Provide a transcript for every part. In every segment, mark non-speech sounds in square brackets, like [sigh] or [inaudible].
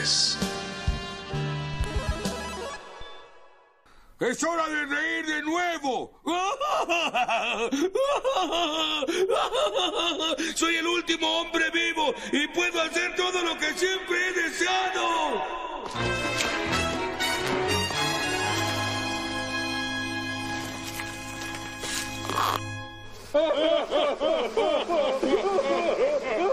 ¡Es hora de reír de nuevo! [laughs] Soy el último hombre vivo y puedo hacer todo lo que siempre he deseado. [laughs]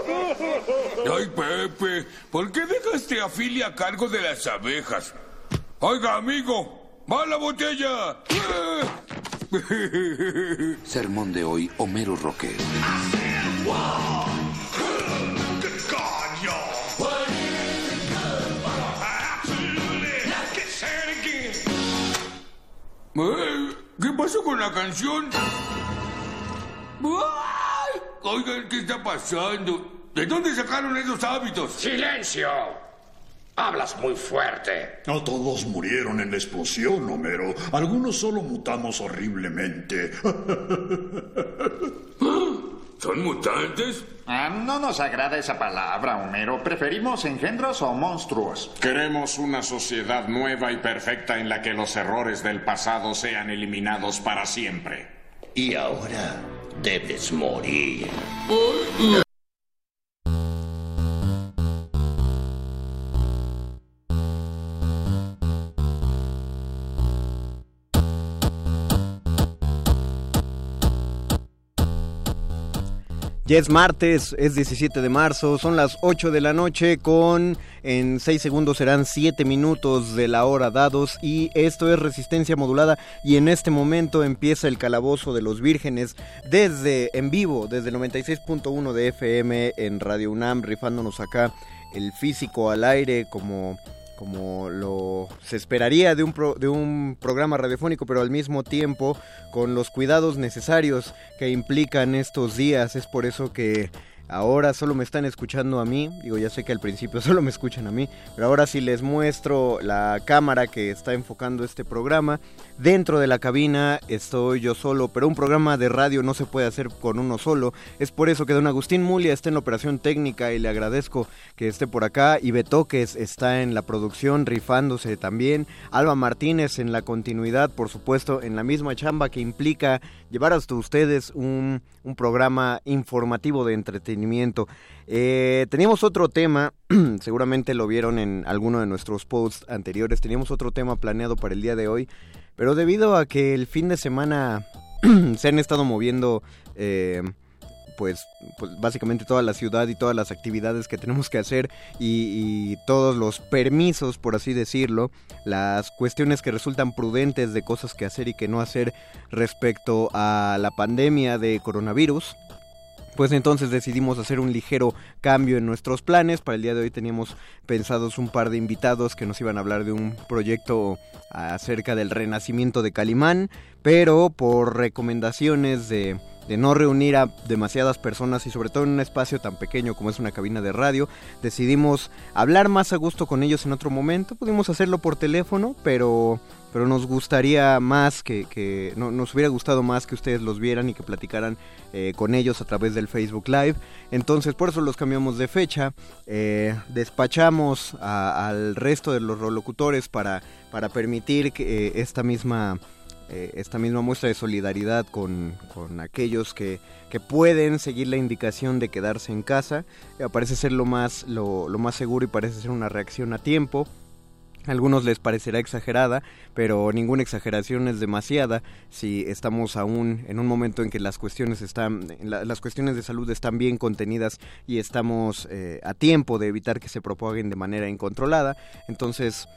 Ay, Pepe, ¿por qué dejaste a Philly a cargo de las abejas? Oiga, amigo, va la botella. [laughs] Sermón de hoy, Homero Roque. ¿Qué pasó con la canción? Oigan, ¿qué está pasando? ¿De dónde sacaron esos hábitos? ¡Silencio! Hablas muy fuerte. No todos murieron en la explosión, Homero. Algunos solo mutamos horriblemente. [laughs] ¿Son mutantes? Ah, no nos agrada esa palabra, Homero. Preferimos engendros o monstruos. Queremos una sociedad nueva y perfecta en la que los errores del pasado sean eliminados para siempre. Y ahora debes morir. Ya es martes, es 17 de marzo, son las 8 de la noche con en 6 segundos serán 7 minutos de la hora dados y esto es resistencia modulada y en este momento empieza el calabozo de los vírgenes desde en vivo, desde el 96.1 de FM en Radio UNAM, rifándonos acá el físico al aire como como lo se esperaría de un, de un programa radiofónico, pero al mismo tiempo con los cuidados necesarios que implican estos días. Es por eso que ahora solo me están escuchando a mí. Digo, ya sé que al principio [laughs] solo me escuchan a mí, pero ahora sí les muestro la cámara que está enfocando este programa. Dentro de la cabina estoy yo solo, pero un programa de radio no se puede hacer con uno solo. Es por eso que don Agustín Mulia está en operación técnica y le agradezco que esté por acá. Y Betoques está en la producción, rifándose también. Alba Martínez en la continuidad, por supuesto, en la misma chamba que implica llevar hasta ustedes un, un programa informativo de entretenimiento. Eh, teníamos otro tema, [clears throat] seguramente lo vieron en alguno de nuestros posts anteriores, teníamos otro tema planeado para el día de hoy pero debido a que el fin de semana [clears throat] se han estado moviendo, eh, pues, pues, básicamente toda la ciudad y todas las actividades que tenemos que hacer y, todos los permisos, por así decirlo, las cuestiones que resultan prudentes de cosas que hacer y que no hacer respecto a la pandemia de coronavirus pues entonces decidimos hacer un ligero cambio en nuestros planes. Para el día de hoy teníamos pensados un par de invitados que nos iban a hablar de un proyecto acerca del renacimiento de Calimán, pero por recomendaciones de de no reunir a demasiadas personas y sobre todo en un espacio tan pequeño como es una cabina de radio, decidimos hablar más a gusto con ellos en otro momento. Pudimos hacerlo por teléfono, pero pero nos gustaría más que, no, nos hubiera gustado más que ustedes los vieran y que platicaran eh, con ellos a través del Facebook Live. Entonces por eso los cambiamos de fecha, eh, despachamos al resto de los locutores para, para permitir que eh, esta misma... esta misma muestra de solidaridad con, aquellos que, que, pueden seguir la indicación de quedarse en casa. parece ser lo más, lo, lo más seguro y parece ser una reacción a tiempo [laughs] algunos les parecerá exagerada, pero ninguna exageración es demasiada si estamos aún en un momento en que las cuestiones están, las cuestiones de salud están bien contenidas y estamos eh, a tiempo de evitar que se propaguen de manera incontrolada. Entonces,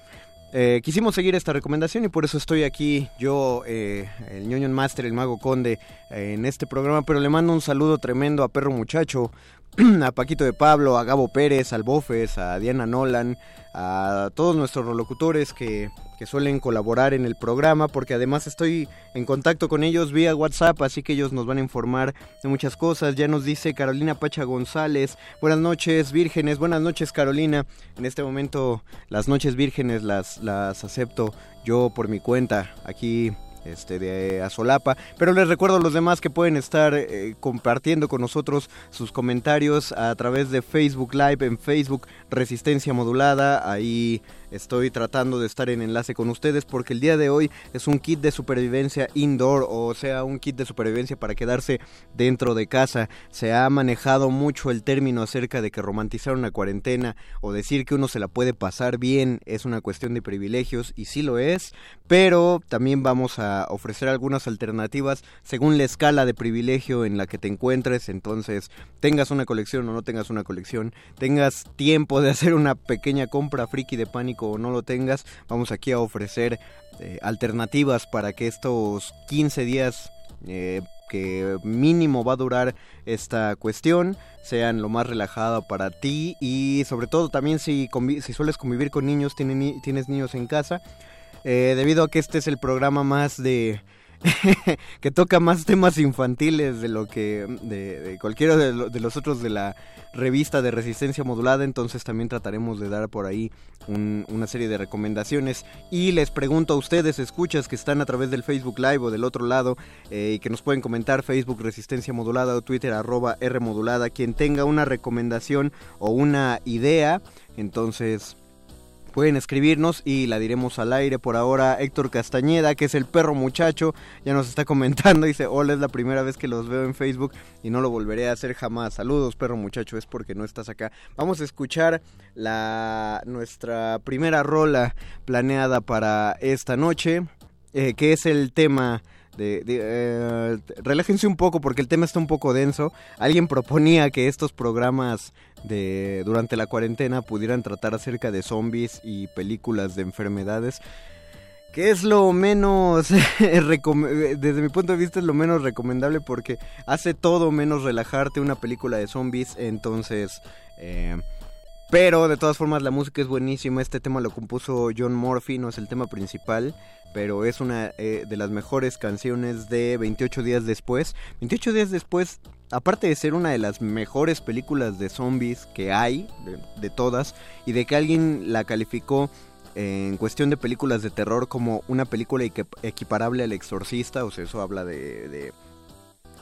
eh, quisimos seguir esta recomendación y por eso estoy aquí, yo, eh, el ñoño Master, el Mago Conde, en este programa, pero le mando un saludo tremendo a Perro Muchacho, [clears throat] a Paquito de Pablo, a Gabo Pérez, al Bofes, a Diana Nolan, a todos nuestros locutores que, que, suelen colaborar en el programa, porque además estoy en contacto con ellos vía WhatsApp, así que ellos nos van a informar de muchas cosas. Ya nos dice Carolina Pacha González, buenas noches vírgenes, buenas noches Carolina. En este momento las noches vírgenes las, las acepto yo por mi cuenta aquí este, de Azolapa. Pero les recuerdo a los demás que pueden estar eh, compartiendo con nosotros sus comentarios a través de Facebook Live en Facebook Resistencia Modulada. Ahí Estoy tratando de estar en enlace con ustedes porque el día de hoy es un kit de supervivencia indoor, o sea, un kit de supervivencia para quedarse dentro de casa. Se ha manejado mucho el término acerca de que romantizar una cuarentena o decir que uno se la puede pasar bien es una cuestión de privilegios y sí lo es, pero también vamos a ofrecer algunas alternativas según la escala de privilegio en la que te encuentres, entonces tengas una colección o no tengas una colección, tengas tiempo de hacer una pequeña compra friki de pánico o no lo tengas, vamos aquí a ofrecer eh, alternativas para que estos 15 días eh, que mínimo va a durar esta cuestión sean lo más relajado para ti y sobre todo también si, si sueles convivir con niños, tienes niños en casa, eh, debido a que este es el programa más de [laughs] que toca más temas infantiles de lo que de, cualquiera de, los otros de la revista de resistencia modulada entonces también trataremos de dar por ahí una serie de recomendaciones. Y les pregunto a ustedes escuchas que están a través del Facebook Live o del otro lado eh, y que nos pueden comentar Facebook resistencia modulada o Twitter arroba R modulada quien tenga una recomendación o una idea entonces Pueden escribirnos y la diremos al aire. Por ahora, Héctor Castañeda, que es el perro muchacho, ya nos está [laughs] comentando. Dice: Hola, es la primera vez que los veo en Facebook y no lo volveré a hacer jamás. Saludos, perro muchacho, es porque no estás acá. Vamos a escuchar la, nuestra primera rola planeada para esta noche, eh, que es el tema de, eh, relájense un poco porque el tema está un poco denso. Alguien proponía que estos programas de durante la cuarentena pudieran tratar acerca de zombies y películas de enfermedades. Que es lo menos, [laughs] desde mi punto de vista es lo menos recomendable porque hace todo menos relajarte una película de zombies. Entonces, eh, pero de todas formas la música es buenísima. Este tema lo compuso John Murphy, no es el tema principal pero es una eh, de las mejores canciones de 28 días después. 28 días después, aparte de ser una de las mejores películas de zombies que hay, de, todas, y de que alguien la calificó en cuestión de películas de terror como una película equiparable al exorcista, o sea, eso habla de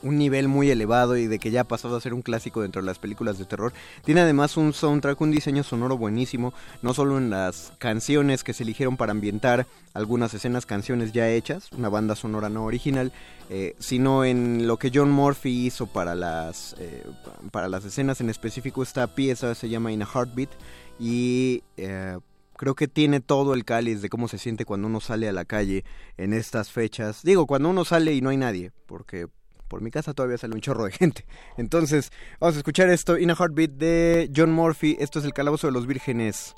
un nivel muy elevado y de que ya ha pasado a ser un clásico dentro de las películas de terror. Tiene además un soundtrack, un diseño sonoro buenísimo, no solo en las canciones que se eligieron para ambientar algunas escenas, canciones ya hechas, una banda sonora no original, eh, sino en lo que John Murphy hizo para las, eh, para las escenas en específico. Esta pieza se llama In a Heartbeat y... Eh, creo que tiene todo el cáliz de cómo se siente cuando uno sale a la calle en estas fechas. Digo, cuando uno sale y no hay nadie, porque por mi casa todavía sale un chorro de gente. Entonces, vamos a escuchar esto, In a Heartbeat de John Murphy. Esto es el Calabozo de los Vírgenes.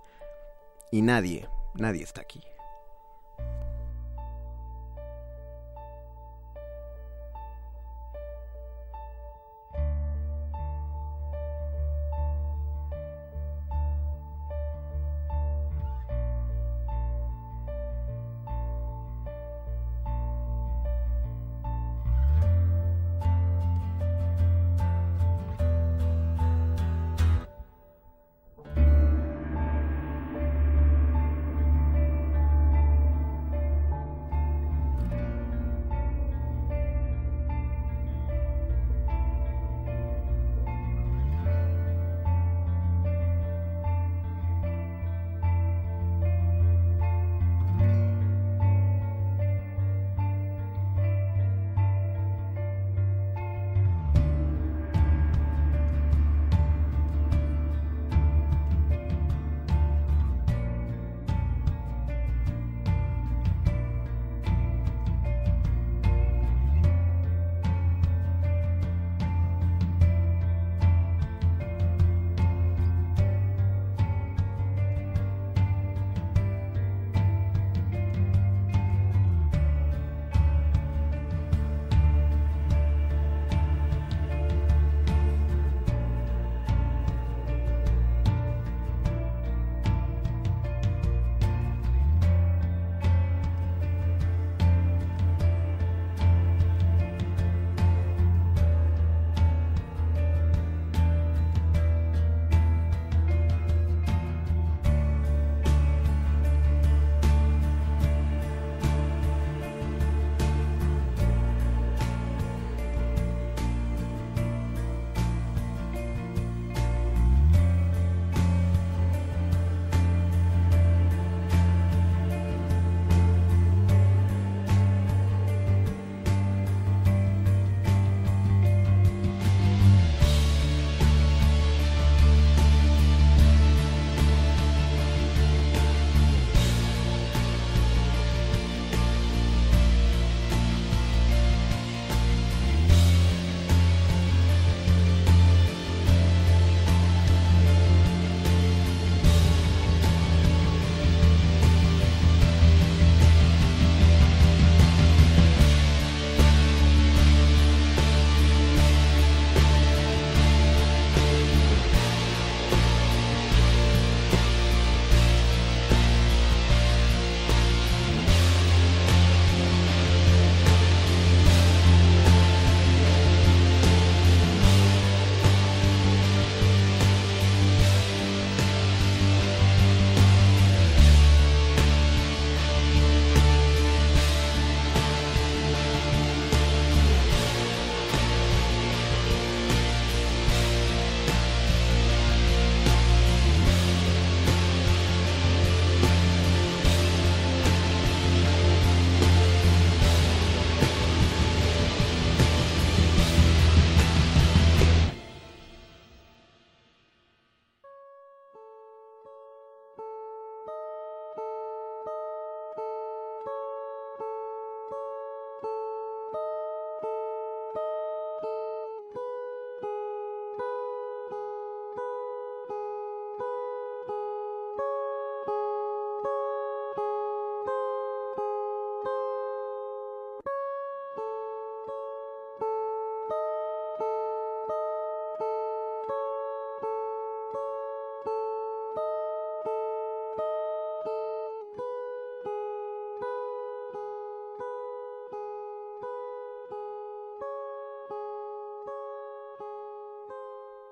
Y nadie, nadie está aquí.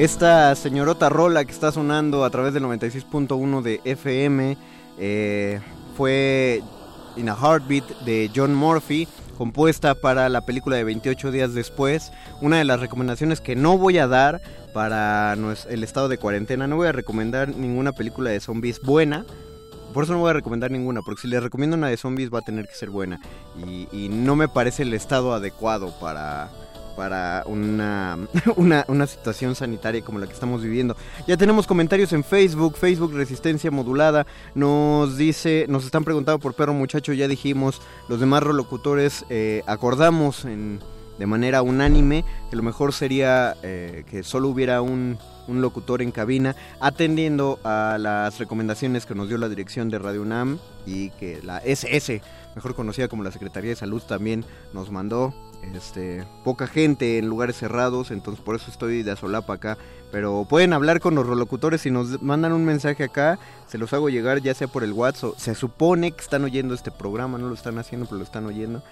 Esta señorota rola que está sonando a través del 96.1 de FM eh, fue In a Heartbeat de John Murphy, compuesta para la película de 28 días después. Una de las recomendaciones que no voy a dar para el estado de cuarentena, no voy a recomendar ninguna película de zombies buena. Por eso no voy a recomendar ninguna, porque si les recomiendo una de zombies va a tener que ser buena. y no me parece el estado adecuado para, para [laughs] una, una, situación sanitaria como la que estamos viviendo. Ya tenemos comentarios en Facebook, Facebook Resistencia Modulada, nos dice, nos están preguntando por Perro Muchacho, ya dijimos, los demás locutores eh, acordamos de manera unánime que lo mejor sería eh, que solo hubiera un, un locutor en cabina atendiendo a las recomendaciones que nos dio la dirección de Radio UNAM y que la SS, mejor conocida como la Secretaría de Salud, también nos mandó este, poca gente en lugares cerrados, entonces por eso estoy de asolapa acá. Pero pueden hablar con los relocutores si nos mandan un mensaje acá, se los hago llegar ya sea por el WhatsApp. Se supone que están oyendo este programa, no lo están haciendo, pero lo están oyendo.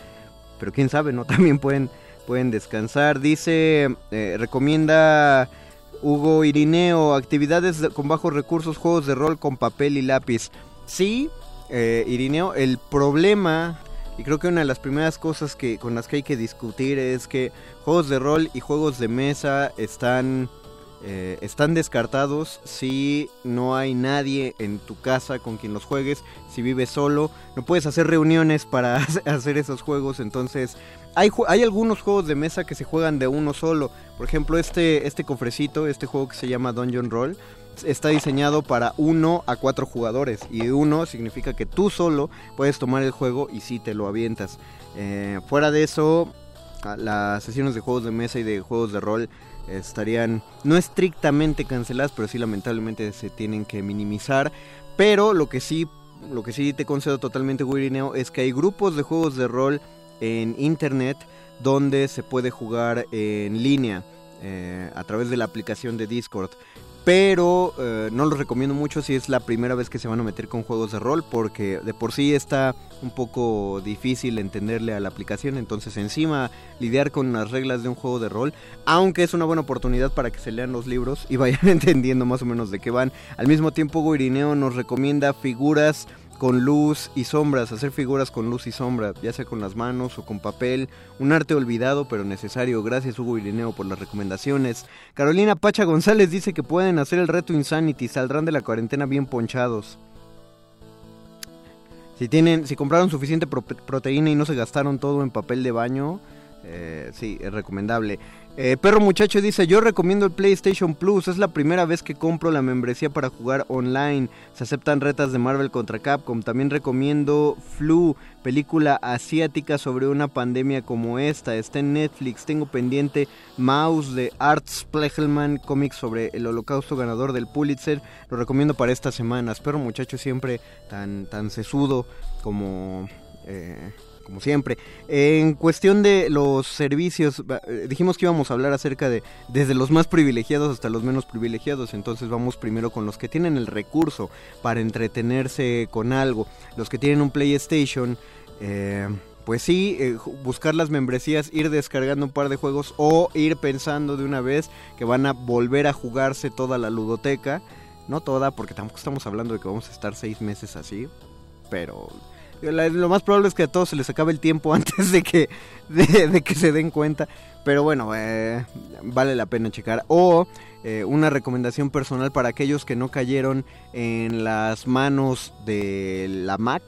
Pero quién sabe, ¿no? [laughs] También pueden, pueden descansar. Dice, eh, recomienda Hugo Irineo, actividades con bajos recursos, juegos de rol con papel y lápiz. Sí, eh, Irineo, el problema y creo que una de las primeras cosas que con las que hay que discutir es que juegos de rol y juegos de mesa están eh, están descartados si no hay nadie en tu casa con quien los juegues, si vives solo, no puedes hacer reuniones para [laughs] hacer esos juegos, entonces hay, hay algunos juegos de mesa que se juegan de uno solo, por ejemplo este, este cofrecito, este juego que se llama Dungeon Roll, está diseñado para uno a cuatro jugadores. Y uno significa que tú solo puedes tomar el juego y si te lo avientas. Eh, fuera de eso, las sesiones de juegos de mesa y de juegos de rol estarían no estrictamente canceladas, pero sí lamentablemente se tienen que minimizar. Pero lo que sí, lo que sí te concedo totalmente, Wirineo, es que hay grupos de juegos de rol en internet donde se puede jugar en línea. Eh, a través de la aplicación de Discord pero eh, no lo recomiendo mucho si es la primera vez que se van a meter con juegos de rol porque de por sí está un poco difícil entenderle a la aplicación, entonces encima lidiar con las reglas de un juego de rol, aunque es una buena oportunidad para que se lean los libros y [laughs] vayan entendiendo más o menos de qué van. Al mismo tiempo Guirineo nos recomienda figuras con luz y sombras, hacer figuras con luz y sombra, ya sea con las manos o con papel, un arte olvidado pero necesario. Gracias Hugo Irineo por las recomendaciones. Carolina Pacha González dice que pueden hacer el reto Insanity, saldrán de la cuarentena bien ponchados. Si tienen, si compraron suficiente proteína y no se gastaron todo en papel de baño, eh, sí, es recomendable. Eh, Perro Muchacho dice, yo recomiendo el PlayStation Plus, es la primera vez que compro la membresía para jugar online. Se aceptan retas de Marvel contra Capcom. También recomiendo Flu, película asiática sobre una pandemia como esta. Está en Netflix. Tengo pendiente Mouse de Art Splechelman, cómic sobre el holocausto ganador del Pulitzer. Lo recomiendo para estas semanas. Perro Muchacho siempre tan, tan sesudo como... Eh, como siempre. En cuestión de los servicios, eh, dijimos que íbamos a hablar acerca de desde los más privilegiados hasta los menos privilegiados, entonces vamos primero con los que tienen el recurso para entretenerse con algo, los que tienen un PlayStation. Eh, pues sí, eh, buscar las membresías, ir descargando un par de juegos o ir pensando de una vez que van a volver a jugarse toda la ludoteca. No toda, porque tampoco estamos hablando de que vamos a estar seis meses así, pero lo más probable es que a todos se les acabe el tiempo [laughs] antes de que, de, que se den cuenta. Pero bueno, eh, vale la pena checar. O eh, una recomendación personal para aquellos que no cayeron en las manos de la Mac.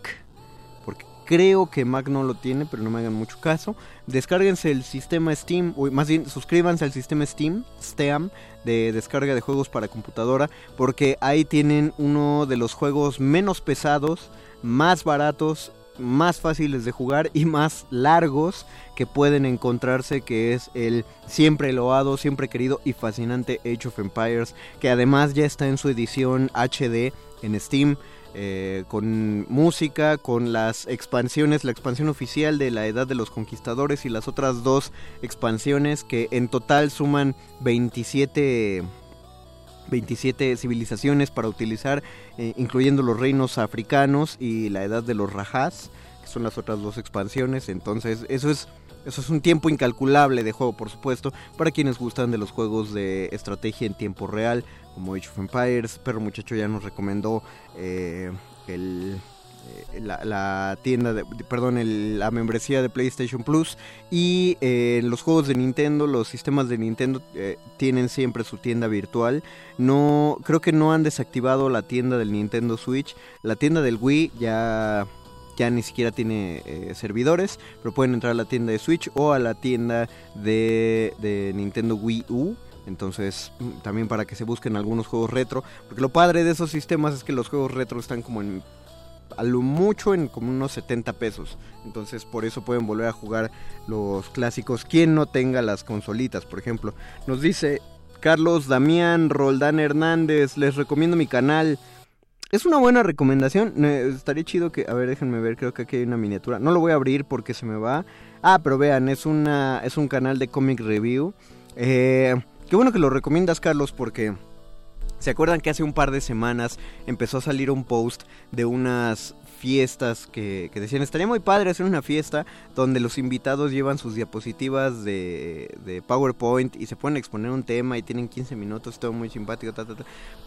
Porque creo que Mac no lo tiene, pero no me hagan mucho caso. Descárguense el sistema Steam, o más bien suscríbanse al sistema Steam, Steam, de descarga de juegos para computadora. Porque ahí tienen uno de los juegos menos pesados más baratos, más fáciles de jugar y más largos que pueden encontrarse, que es el siempre loado, siempre querido y fascinante Age of Empires, que además ya está en su edición HD en Steam. eh, con música, con las expansiones, la expansión oficial de la Edad de los Conquistadores y las otras dos expansiones que en total suman 27 27 civilizaciones para utilizar, eh, incluyendo los reinos africanos y la edad de los rajás, que son las otras dos expansiones. Entonces, eso es, eso es un tiempo incalculable de juego, por supuesto, para quienes gustan de los juegos de estrategia en tiempo real, como Age of Empires. Perro Muchacho ya nos recomendó eh, el eh, la, tienda, de, perdón, la membresía de PlayStation Plus y eh, los juegos de Nintendo, los sistemas de Nintendo eh, tienen siempre su tienda virtual. No, creo que no han desactivado la tienda del Nintendo Switch. La tienda del Wii ya ya ni siquiera tiene servidores, pero pueden entrar a la tienda de Switch o a la tienda de, de Nintendo Wii U. Entonces, mm, también para que se busquen algunos juegos retro. Porque lo padre de esos sistemas es que los juegos retro están como en a lo mucho en como unos 70 pesos. Entonces por eso pueden volver a jugar los clásicos. Quien no tenga las consolitas, por ejemplo. Nos dice Carlos Damián Roldán Hernández, les recomiendo mi canal. Es una buena recomendación. estaría chido que, a ver, déjenme ver, creo que aquí hay una miniatura. No lo voy a abrir porque se me va. Ah, pero vean, es una es un canal de comic review. Eh, qué bueno que lo recomiendas, Carlos, porque ¿Se acuerdan que hace un par de semanas empezó a salir un post de unas fiestas que, decían estaría muy padre hacer una fiesta donde los invitados llevan sus diapositivas de, PowerPoint y se pueden exponer un tema y tienen 15 minutos, todo muy simpático.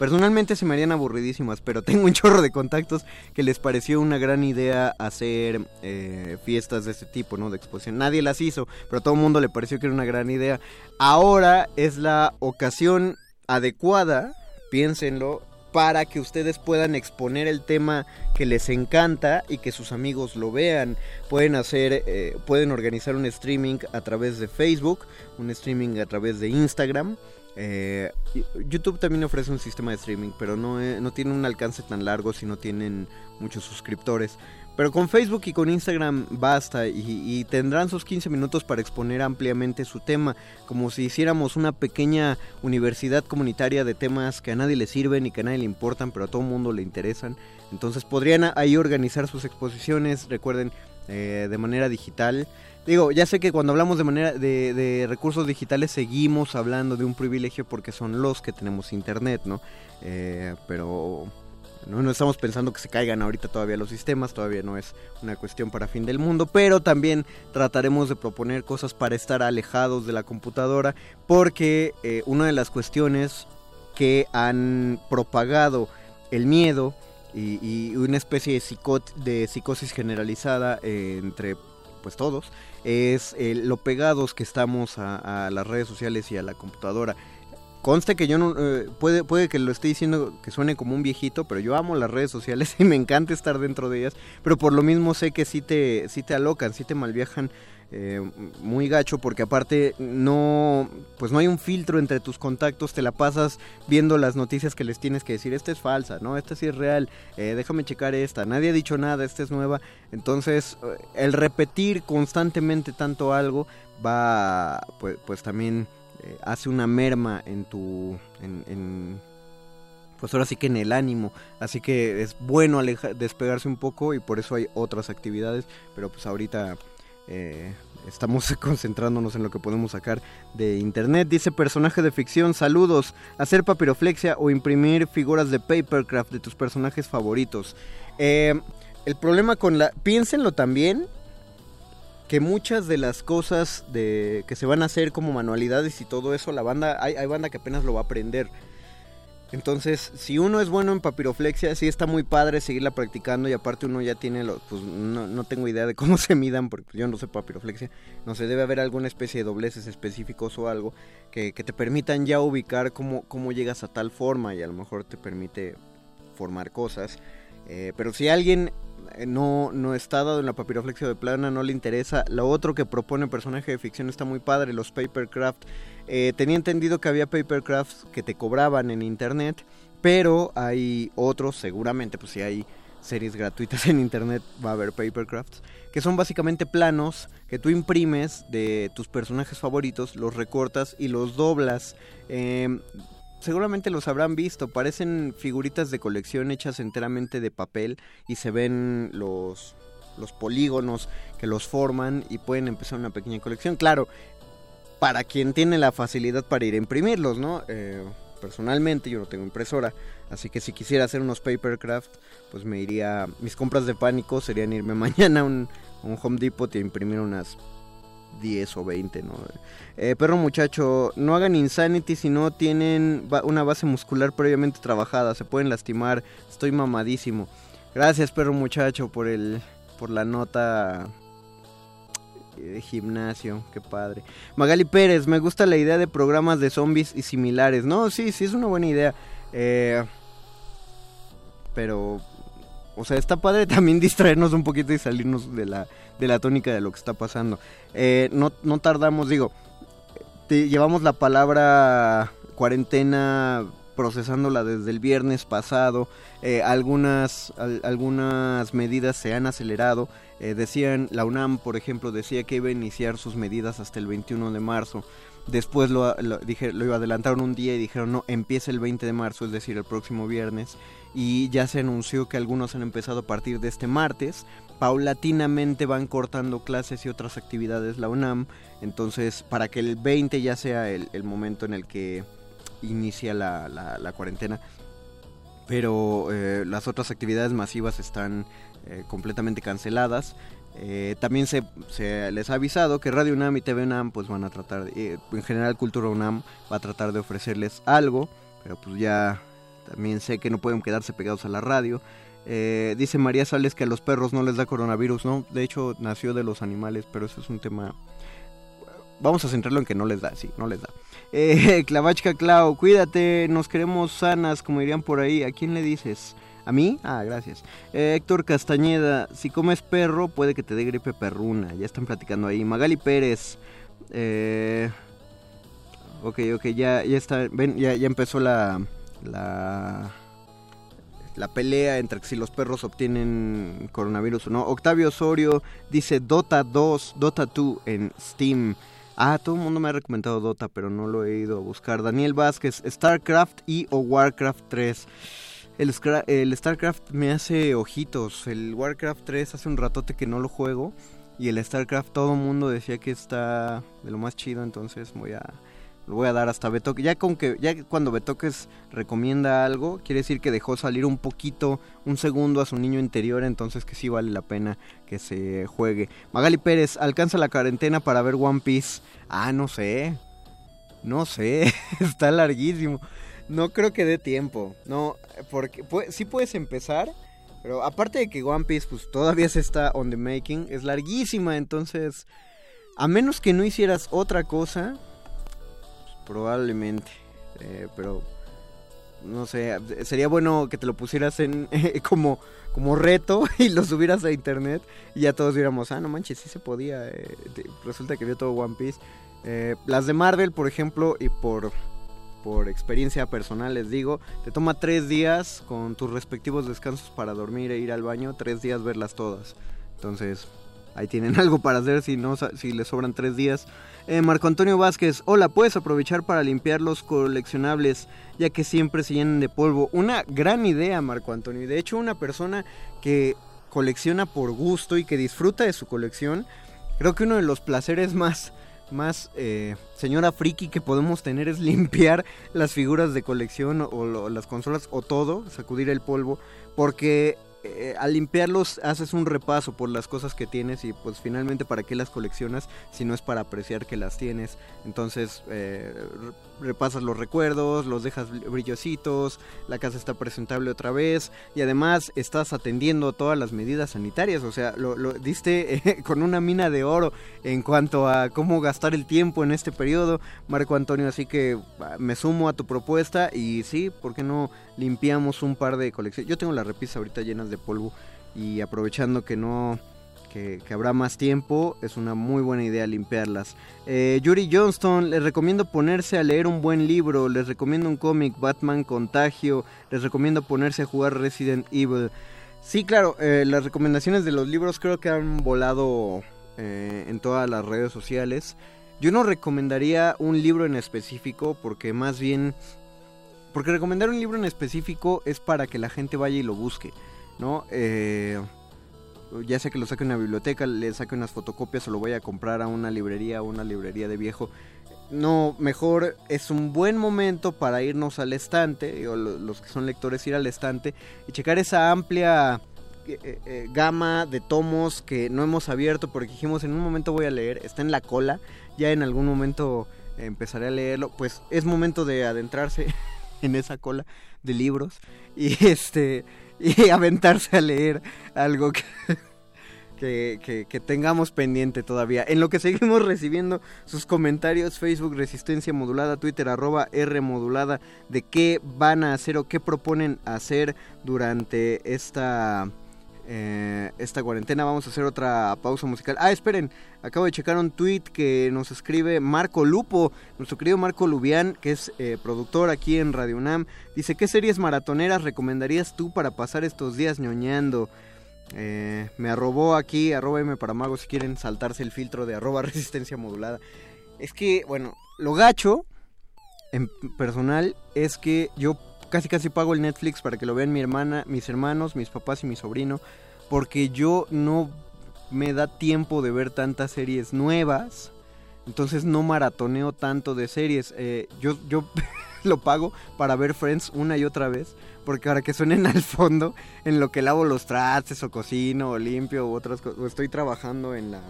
Personalmente se me harían aburridísimas, pero [laughs] tengo un chorro de contactos que les pareció una gran idea hacer eh, fiestas de este tipo, ¿no? De exposición. Nadie las hizo, pero a todo el mundo le pareció que era una gran idea. Ahora es la ocasión adecuada piénsenlo, para que ustedes puedan exponer el tema que les encanta y que sus amigos lo vean. Pueden hacer, eh, pueden organizar un streaming a través de Facebook, un streaming a través de Instagram. Eh, YouTube también ofrece un sistema de streaming, pero no, eh, no tiene un alcance tan largo si no tienen muchos suscriptores. Pero con Facebook y con Instagram basta y, tendrán sus 15 minutos para exponer ampliamente su tema, como si hiciéramos una pequeña universidad comunitaria de temas que a nadie le sirven y que a nadie le importan, pero a todo el mundo le interesan. Entonces podrían ahí organizar sus exposiciones, recuerden, eh, de manera digital. Digo, ya sé que cuando hablamos de manera de, de, recursos digitales seguimos hablando de un privilegio porque son los que tenemos internet, ¿no? Eh, pero ¿no? estamos pensando que se caigan ahorita todavía los sistemas, todavía no es una cuestión para fin del mundo, pero también trataremos de proponer cosas para estar alejados de la computadora, porque eh, una de las cuestiones que han propagado el miedo y, una especie de, psicosis generalizada entre pues todos es lo pegados que estamos a las redes sociales y a la computadora. Conste que yo no. Eh, puede, puede que lo esté diciendo que suene como un viejito, pero yo amo las redes sociales [laughs] y me encanta estar dentro de ellas. Pero por lo mismo sé que sí te, sí te alocan, sí te malviajan eh, muy gacho, porque aparte no. Pues no hay un filtro entre tus contactos, te la pasas viendo las noticias que les tienes que decir. Esta es falsa, ¿no? Esta sí es real, eh, déjame checar esta. Nadie ha dicho nada, esta es nueva. Entonces, el repetir constantemente tanto algo va. Pues, pues también eh, hace una merma en tu... En, pues ahora sí que en el ánimo. Así que es bueno despegarse un poco y por eso hay otras actividades. Pero pues ahorita eh, estamos [laughs] concentrándonos en lo que podemos sacar de internet. Dice personaje de ficción, saludos. Hacer papiroflexia o imprimir figuras de papercraft de tus personajes favoritos. Eh, el problema con la... Piénsenlo también que muchas de las cosas de que se van a hacer como manualidades y todo eso, la banda, hay, banda que apenas lo va a aprender. Entonces, si uno es bueno en papiroflexia, sí está muy padre seguirla practicando y aparte uno ya tiene los, pues no, no tengo idea de cómo [laughs] se midan porque yo no sé papiroflexia, no sé, debe haber alguna especie de dobleces específicos o algo que, que te permitan ya ubicar cómo, cómo llegas a tal forma y a lo mejor te permite formar cosas. Eh, pero si alguien no, no está dado en la papiroflexia de plana, no le interesa. Lo otro que propone personaje de ficción está muy padre, los papercraft. Eh, tenía entendido que había papercrafts que te cobraban en internet, pero hay otros, seguramente, pues si hay series gratuitas en internet va a haber papercrafts, que son básicamente planos que tú imprimes de tus personajes favoritos, los recortas y los doblas. Em, seguramente los habrán visto, parecen figuritas de colección hechas enteramente de papel y se ven los, los polígonos que los forman y pueden empezar una pequeña colección. Claro, para quien tiene la facilidad para ir a imprimirlos, ¿no? Eh, personalmente yo no tengo impresora, así que si quisiera hacer unos papercraft, pues me iría, mis compras de pánico serían irme [laughs] mañana a un, un Home Depot y imprimir unas 10 o 20, ¿no? Eh, perro muchacho, no hagan Insanity si no tienen una base muscular previamente trabajada, se pueden lastimar, estoy mamadísimo. Gracias, perro muchacho, por el por la nota de gimnasio, qué padre. Magali Pérez, me gusta la idea de programas de zombies y similares. No, sí, sí, es una buena idea. Eh, pero, o sea, está padre [laughs] también distraernos un poquito y salirnos de la, de la tónica de lo que está pasando. Eh, no, no tardamos, digo, llevamos la palabra cuarentena procesándola desde el viernes pasado. Eh, algunas, algunas medidas se han acelerado. Eh, decían, la UNAM, por ejemplo, decía que iba a iniciar sus medidas hasta el 21 de marzo. Después lo, dije, lo iba a adelantar un día y dijeron, no, empieza el 20 de marzo, es decir, el próximo viernes. Y ya se anunció que algunos han empezado a partir de este martes. Paulatinamente van cortando clases y otras actividades la UNAM. Entonces, para que el 20 ya sea el momento en el que inicia la, la, cuarentena. Pero eh, las otras actividades masivas están eh, completamente canceladas. Eh, también se, se, les ha avisado que Radio UNAM y TV UNAM pues van a tratar, en general Cultura UNAM va a tratar de ofrecerles algo, pero pues ya también sé que no pueden quedarse pegados a la radio. Dice María Sales que a los perros no les da coronavirus, ¿no? De hecho nació de los animales, pero eso es un tema... Vamos a centrarlo en que no les da, sí, no les da. Eh, [laughs] Clavachka Clau, cuídate, nos queremos sanas, como dirían por ahí. ¿A quién le dices? ¿A mí? Ah, gracias. Eh, Héctor Castañeda, si comes perro, puede que te dé gripe perruna. Ya están platicando ahí. Magali Pérez. Eh, ok, ok, ya, ya está. Ven, ya, ya empezó la. La la pelea entre si los perros obtienen coronavirus o no. Octavio Osorio dice Dota 2, Dota 2 en Steam. Ah, todo el mundo me ha recomendado Dota, pero no lo he ido a buscar. Daniel Vázquez, StarCraft y o Warcraft 3. El, StarCraft me hace ojitos. El Warcraft 3 hace un ratote que no lo juego. Y el StarCraft todo el mundo decía que está de lo más chido. Entonces voy a, lo voy a dar hasta Betoque. Ya con que ya cuando Betoques recomienda algo, quiere decir que dejó salir un poquito, un segundo a su niño interior, entonces que sí vale la pena que se juegue. Magali Pérez, alcanza la cuarentena para ver One Piece. Ah, no sé. No sé, [laughs] está larguísimo. No creo que dé tiempo. No, porque sí puedes empezar, pero aparte de que One Piece pues todavía se está on the making, es larguísima, entonces a menos que no hicieras otra cosa, Probablemente. Eh, pero no sé, sería bueno que te lo pusieras en [laughs] como, como reto [laughs] y lo subieras a internet y ya todos diéramos, ah, no manches, sí se podía. Eh, resulta que vio todo One Piece. Eh, las de Marvel, por ejemplo, y por, por experiencia personal les digo, te toma tres días con tus respectivos descansos para dormir e ir al baño, tres días verlas todas. Entonces, ahí tienen [laughs] algo para hacer si, no, si les sobran tres días. Eh, Marco Antonio Vázquez, hola, puedes aprovechar para limpiar los coleccionables, ya que siempre se llenan de polvo. Una gran idea, Marco Antonio. Y de hecho, una persona que colecciona por gusto y que disfruta de su colección, creo que uno de los placeres más, más eh, señora friki que podemos tener es limpiar las figuras de colección o las consolas o todo, sacudir el polvo, porque eh, al limpiarlos haces un repaso por las cosas que tienes y pues finalmente para qué las coleccionas si no es para apreciar que las tienes. Entonces eh, repasas los recuerdos, los dejas brillositos, la casa está presentable otra vez y además estás atendiendo todas las medidas sanitarias. O sea, lo, diste eh, con una mina de oro en cuanto a cómo gastar el tiempo en este periodo, Marco Antonio. Así que ah, me sumo a tu propuesta y sí, ¿por qué no limpiamos un par de colecciones? Yo tengo la repisa ahorita llenas de polvo y aprovechando que no que, habrá más tiempo, es una muy buena idea limpiarlas. Eh, Yuri Johnston, les recomiendo ponerse a leer un buen libro, les recomiendo un cómic, Batman Contagio, les recomiendo ponerse a jugar Resident Evil. Sí, claro, eh, las recomendaciones de los libros creo que han volado eh, en todas las redes sociales. Yo no recomendaría un libro en específico porque más bien porque recomendar un libro en específico es para que la gente vaya y lo busque, ¿no? Eh, ya sea que lo saque en una biblioteca, le saque unas fotocopias o lo vaya a comprar a una librería o una librería de viejo. No, mejor es un buen momento para irnos al estante, o los que son lectores ir al estante y checar esa amplia eh, eh, eh, gama de tomos que no hemos abierto porque dijimos en un momento voy a leer, está en la cola, ya en algún momento empezaré a leerlo, pues es momento de adentrarse [laughs] en esa cola de libros y este y [laughs] aventarse a leer algo [laughs] que, que, que, tengamos pendiente todavía. En lo que seguimos recibiendo sus comentarios, Facebook Resistencia Modulada, Twitter arroba R Modulada, de qué van a hacer o qué proponen hacer durante esta eh, esta cuarentena. Vamos a hacer otra pausa musical. Ah, esperen, acabo de checar un tweet que nos escribe Marco Lupo, nuestro querido Marco Lubián, que es eh, productor aquí en Radio UNAM. Dice, ¿qué series maratoneras recomendarías tú para pasar estos días ñoñando? Eh, me arrobó aquí, arroba M para magos si quieren saltarse el filtro de arroba [laughs] resistencia modulada. Es que, bueno, lo gacho en personal es que yo casi casi pago el Netflix para que lo vean mi hermana, mis hermanos, mis papás y mi sobrino, porque yo no me da tiempo de ver tantas series nuevas, entonces no maratoneo tanto de series. Eh, yo yo [laughs] lo pago para ver Friends una y otra vez, porque para que suenen [laughs] al fondo en lo que lavo los trastes o cocino o limpio o otras cosas, o estoy trabajando en la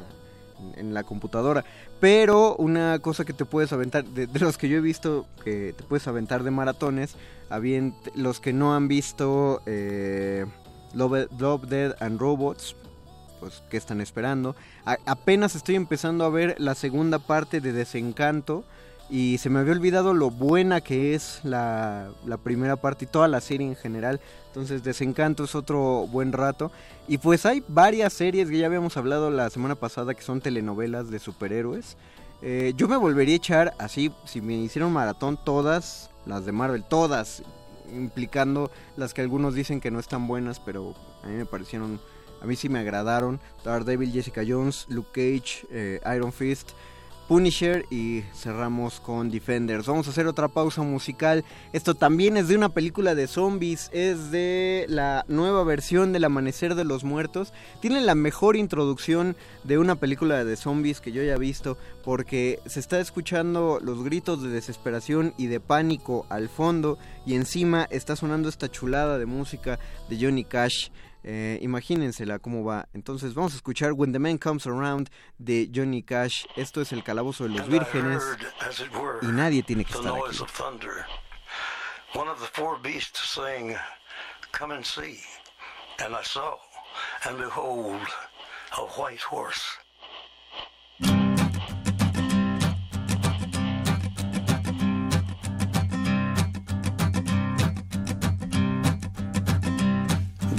en la computadora. Pero una cosa que te puedes aventar, de, los que yo he visto que te puedes aventar de maratones, habían los que no han visto eh, Love, Dead and Robots, pues que están esperando. apenas estoy empezando a ver la segunda parte de Desencanto y se me había olvidado lo buena que es la, la, primera parte y toda la serie en general. Entonces Desencanto es otro buen rato. Y pues hay varias series que ya habíamos hablado la semana pasada que son telenovelas de superhéroes. Eh, yo me volvería a echar así, si me hicieron maratón, todas las de Marvel, todas, implicando las que algunos dicen que no están buenas, pero a mí me parecieron, a mí sí me agradaron. Daredevil, Jessica Jones, Luke Cage, eh, Iron Fist. Punisher y cerramos con Defenders. Vamos a hacer otra pausa musical. Esto también es de una película de zombies, es de la nueva versión del Amanecer de los Muertos. Tiene la mejor introducción de una película de zombies que yo haya visto porque se está escuchando los gritos de desesperación y de pánico al fondo y encima está sonando esta chulada de música de Johnny Cash. Eh, imagínensela cómo va. Entonces vamos a escuchar When the Man Comes Around de Johnny Cash. Esto es el calabozo de los vírgenes y nadie tiene que estar aquí. One of the four beasts saying, Come and see. And I saw, and behold, a white horse.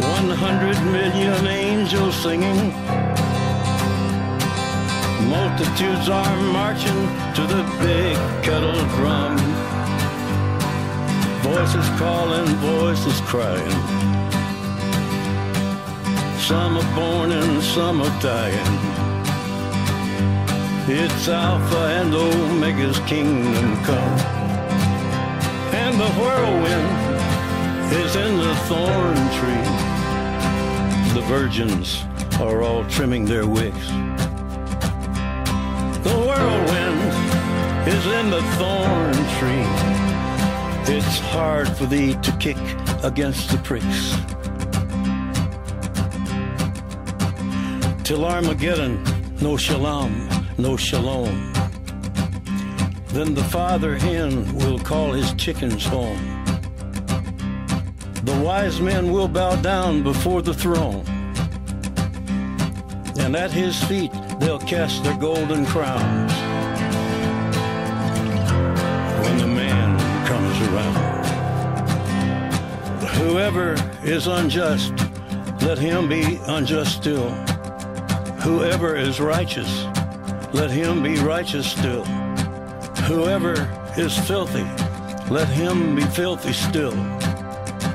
100 million angels singing. Multitudes are marching to the big kettle drum. Voices calling, voices crying. Some are born and some are dying. It's Alpha and Omega's kingdom come. And the whirlwind is in the thorn tree virgins are all trimming their wicks. The whirlwind is in the thorn tree. It's hard for thee to kick against the pricks. Till Armageddon, no shalom, no shalom. Then the father hen will call his chickens home. The wise men will bow down before the throne. And at his feet they'll cast their golden crowns. When the man comes around. Whoever is unjust, let him be unjust still. Whoever is righteous, let him be righteous still. Whoever is filthy, let him be filthy still.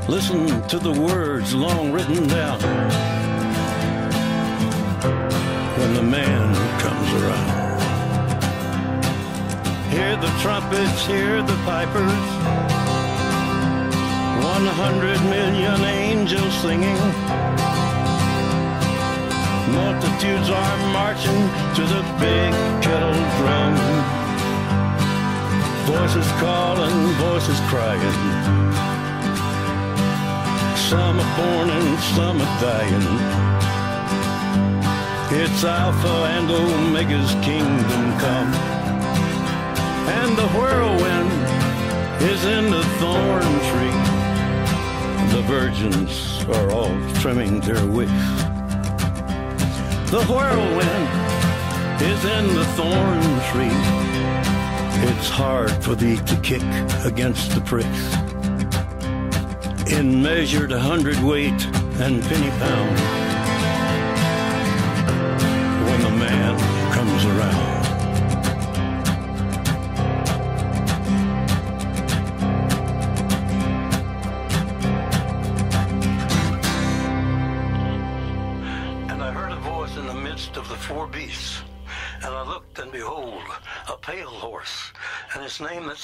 Listen to the words long written down the man who comes around. Hear the trumpets, hear the pipers. One hundred million angels singing. Multitudes are marching to the big kettle drum. Voices calling, voices crying. Some are born and some are dying. It's Alpha and Omega's kingdom come. And the whirlwind is in the thorn tree. The virgins are all trimming their wicks. The whirlwind is in the thorn tree. It's hard for thee to kick against the pricks. In measured hundredweight and penny pound.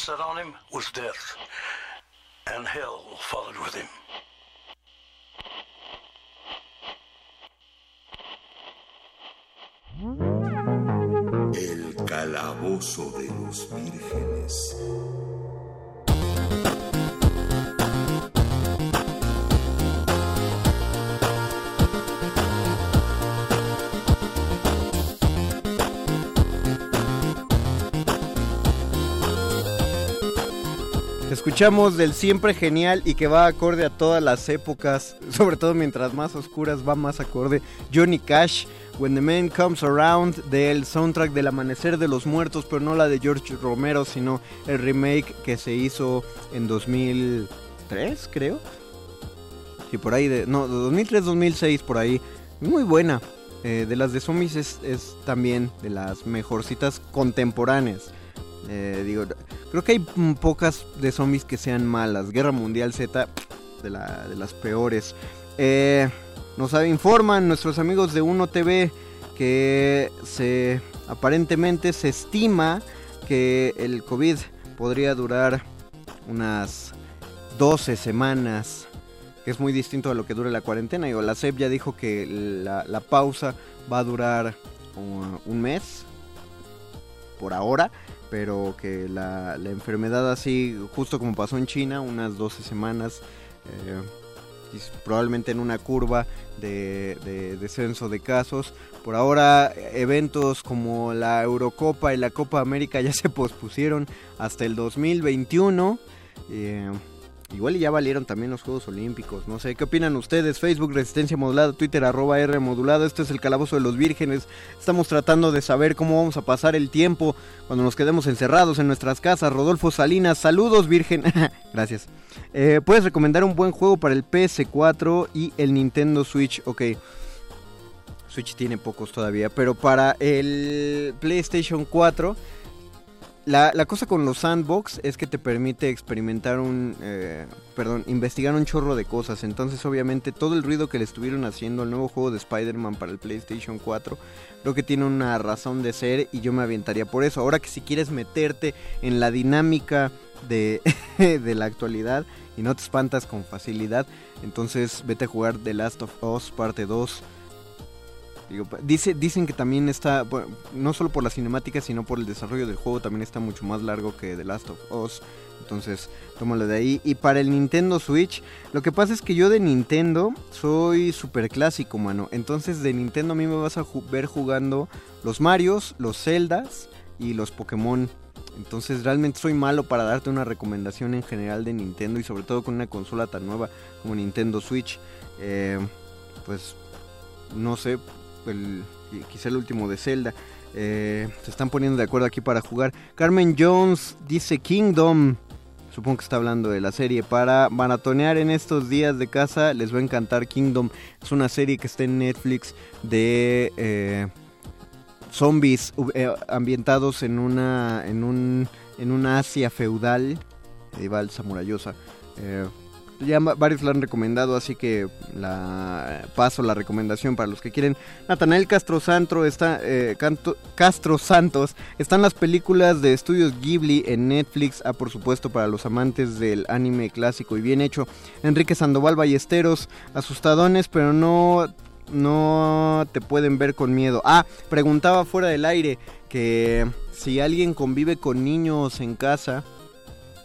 Sat on him was Death, and hell followed with him. El calabozo de los vírgenes. Escuchamos del siempre genial y que va acorde a todas las épocas, [laughs] sobre todo mientras más oscuras va más acorde. Johnny Cash, When the Man Comes Around, del soundtrack del Amanecer de los Muertos, pero no la de George Romero, sino el remake que se hizo en 2003, creo. Sí, por ahí, de, no, 2003-2006, por ahí. Muy buena. Eh, de las de zombies es, es también de las mejorcitas contemporáneas. Eh, digo, creo que hay pocas de zombies que sean malas. Guerra Mundial Z, de, la- de las peores. Eh, nos informan nuestros amigos de 1TV que se aparentemente se estima que el COVID podría durar unas 12 semanas, que es muy distinto a lo que dure la cuarentena. Digo, la CEP ya dijo que la, la pausa va a durar un mes por ahora, pero que la, la enfermedad así, justo como pasó en China, unas 12 semanas, eh, probablemente en una curva de, de descenso de casos. Por ahora, eventos como la Eurocopa y la Copa América ya [laughs] se pospusieron hasta el 2021. eh, Igual y ya valieron también los Juegos Olímpicos, no sé, ¿qué opinan ustedes? Facebook Resistencia Modulada, Twitter arroba R Modulado, este es el Calabozo de los Vírgenes, estamos tratando de saber cómo vamos a pasar el tiempo cuando nos quedemos encerrados en nuestras casas. Rodolfo Salinas, saludos Virgen, [laughs] gracias. Eh, ¿Puedes recomendar un buen juego para el PS4 y el Nintendo Switch? Ok. Switch tiene pocos todavía, pero para el PlayStation 4 la, cosa con los sandbox es que te permite experimentar un, eh, perdón, investigar un chorro de cosas. Entonces, obviamente, todo el ruido que le estuvieron haciendo al nuevo juego de Spider-Man para el PlayStation 4, creo que tiene una razón de ser y yo me aventaría por eso. Ahora que si quieres meterte en la dinámica de, [laughs] de la actualidad y no te espantas con facilidad, entonces vete a jugar The Last of Us parte 2. Dice, dicen que también está, no solo por la cinemática, sino por el desarrollo del juego, también está mucho más largo que The Last of Us. Entonces, tómalo de ahí. Y para el Nintendo Switch, lo que pasa es que yo de Nintendo soy súper clásico, mano. Entonces, de Nintendo a mí me vas a ver jugando los Marios, los Zeldas y los Pokémon. Entonces, realmente soy malo para darte una recomendación en general de Nintendo y sobre todo con una consola tan nueva como Nintendo Switch. Eh, pues, no sé, el, quizá el último de Zelda. Eh, se están poniendo de acuerdo aquí para jugar. Carmen Jones dice Kingdom. Supongo que está hablando de la serie. Para maratonear en estos días de casa, les va a encantar Kingdom. Es una serie que está en Netflix de eh, zombies eh, ambientados en una en un en una Asia feudal medieval samurayosa. Ya varios la han recomendado, así que la paso la recomendación para los que quieren. Natanael Castro está eh, Castro Santos están las películas de estudios Ghibli en Netflix, ah por supuesto para los amantes del anime clásico y bien hecho. Enrique Sandoval Ballesteros, asustadones, pero no no te pueden ver con miedo. Ah, preguntaba fuera del aire que si alguien convive con niños en casa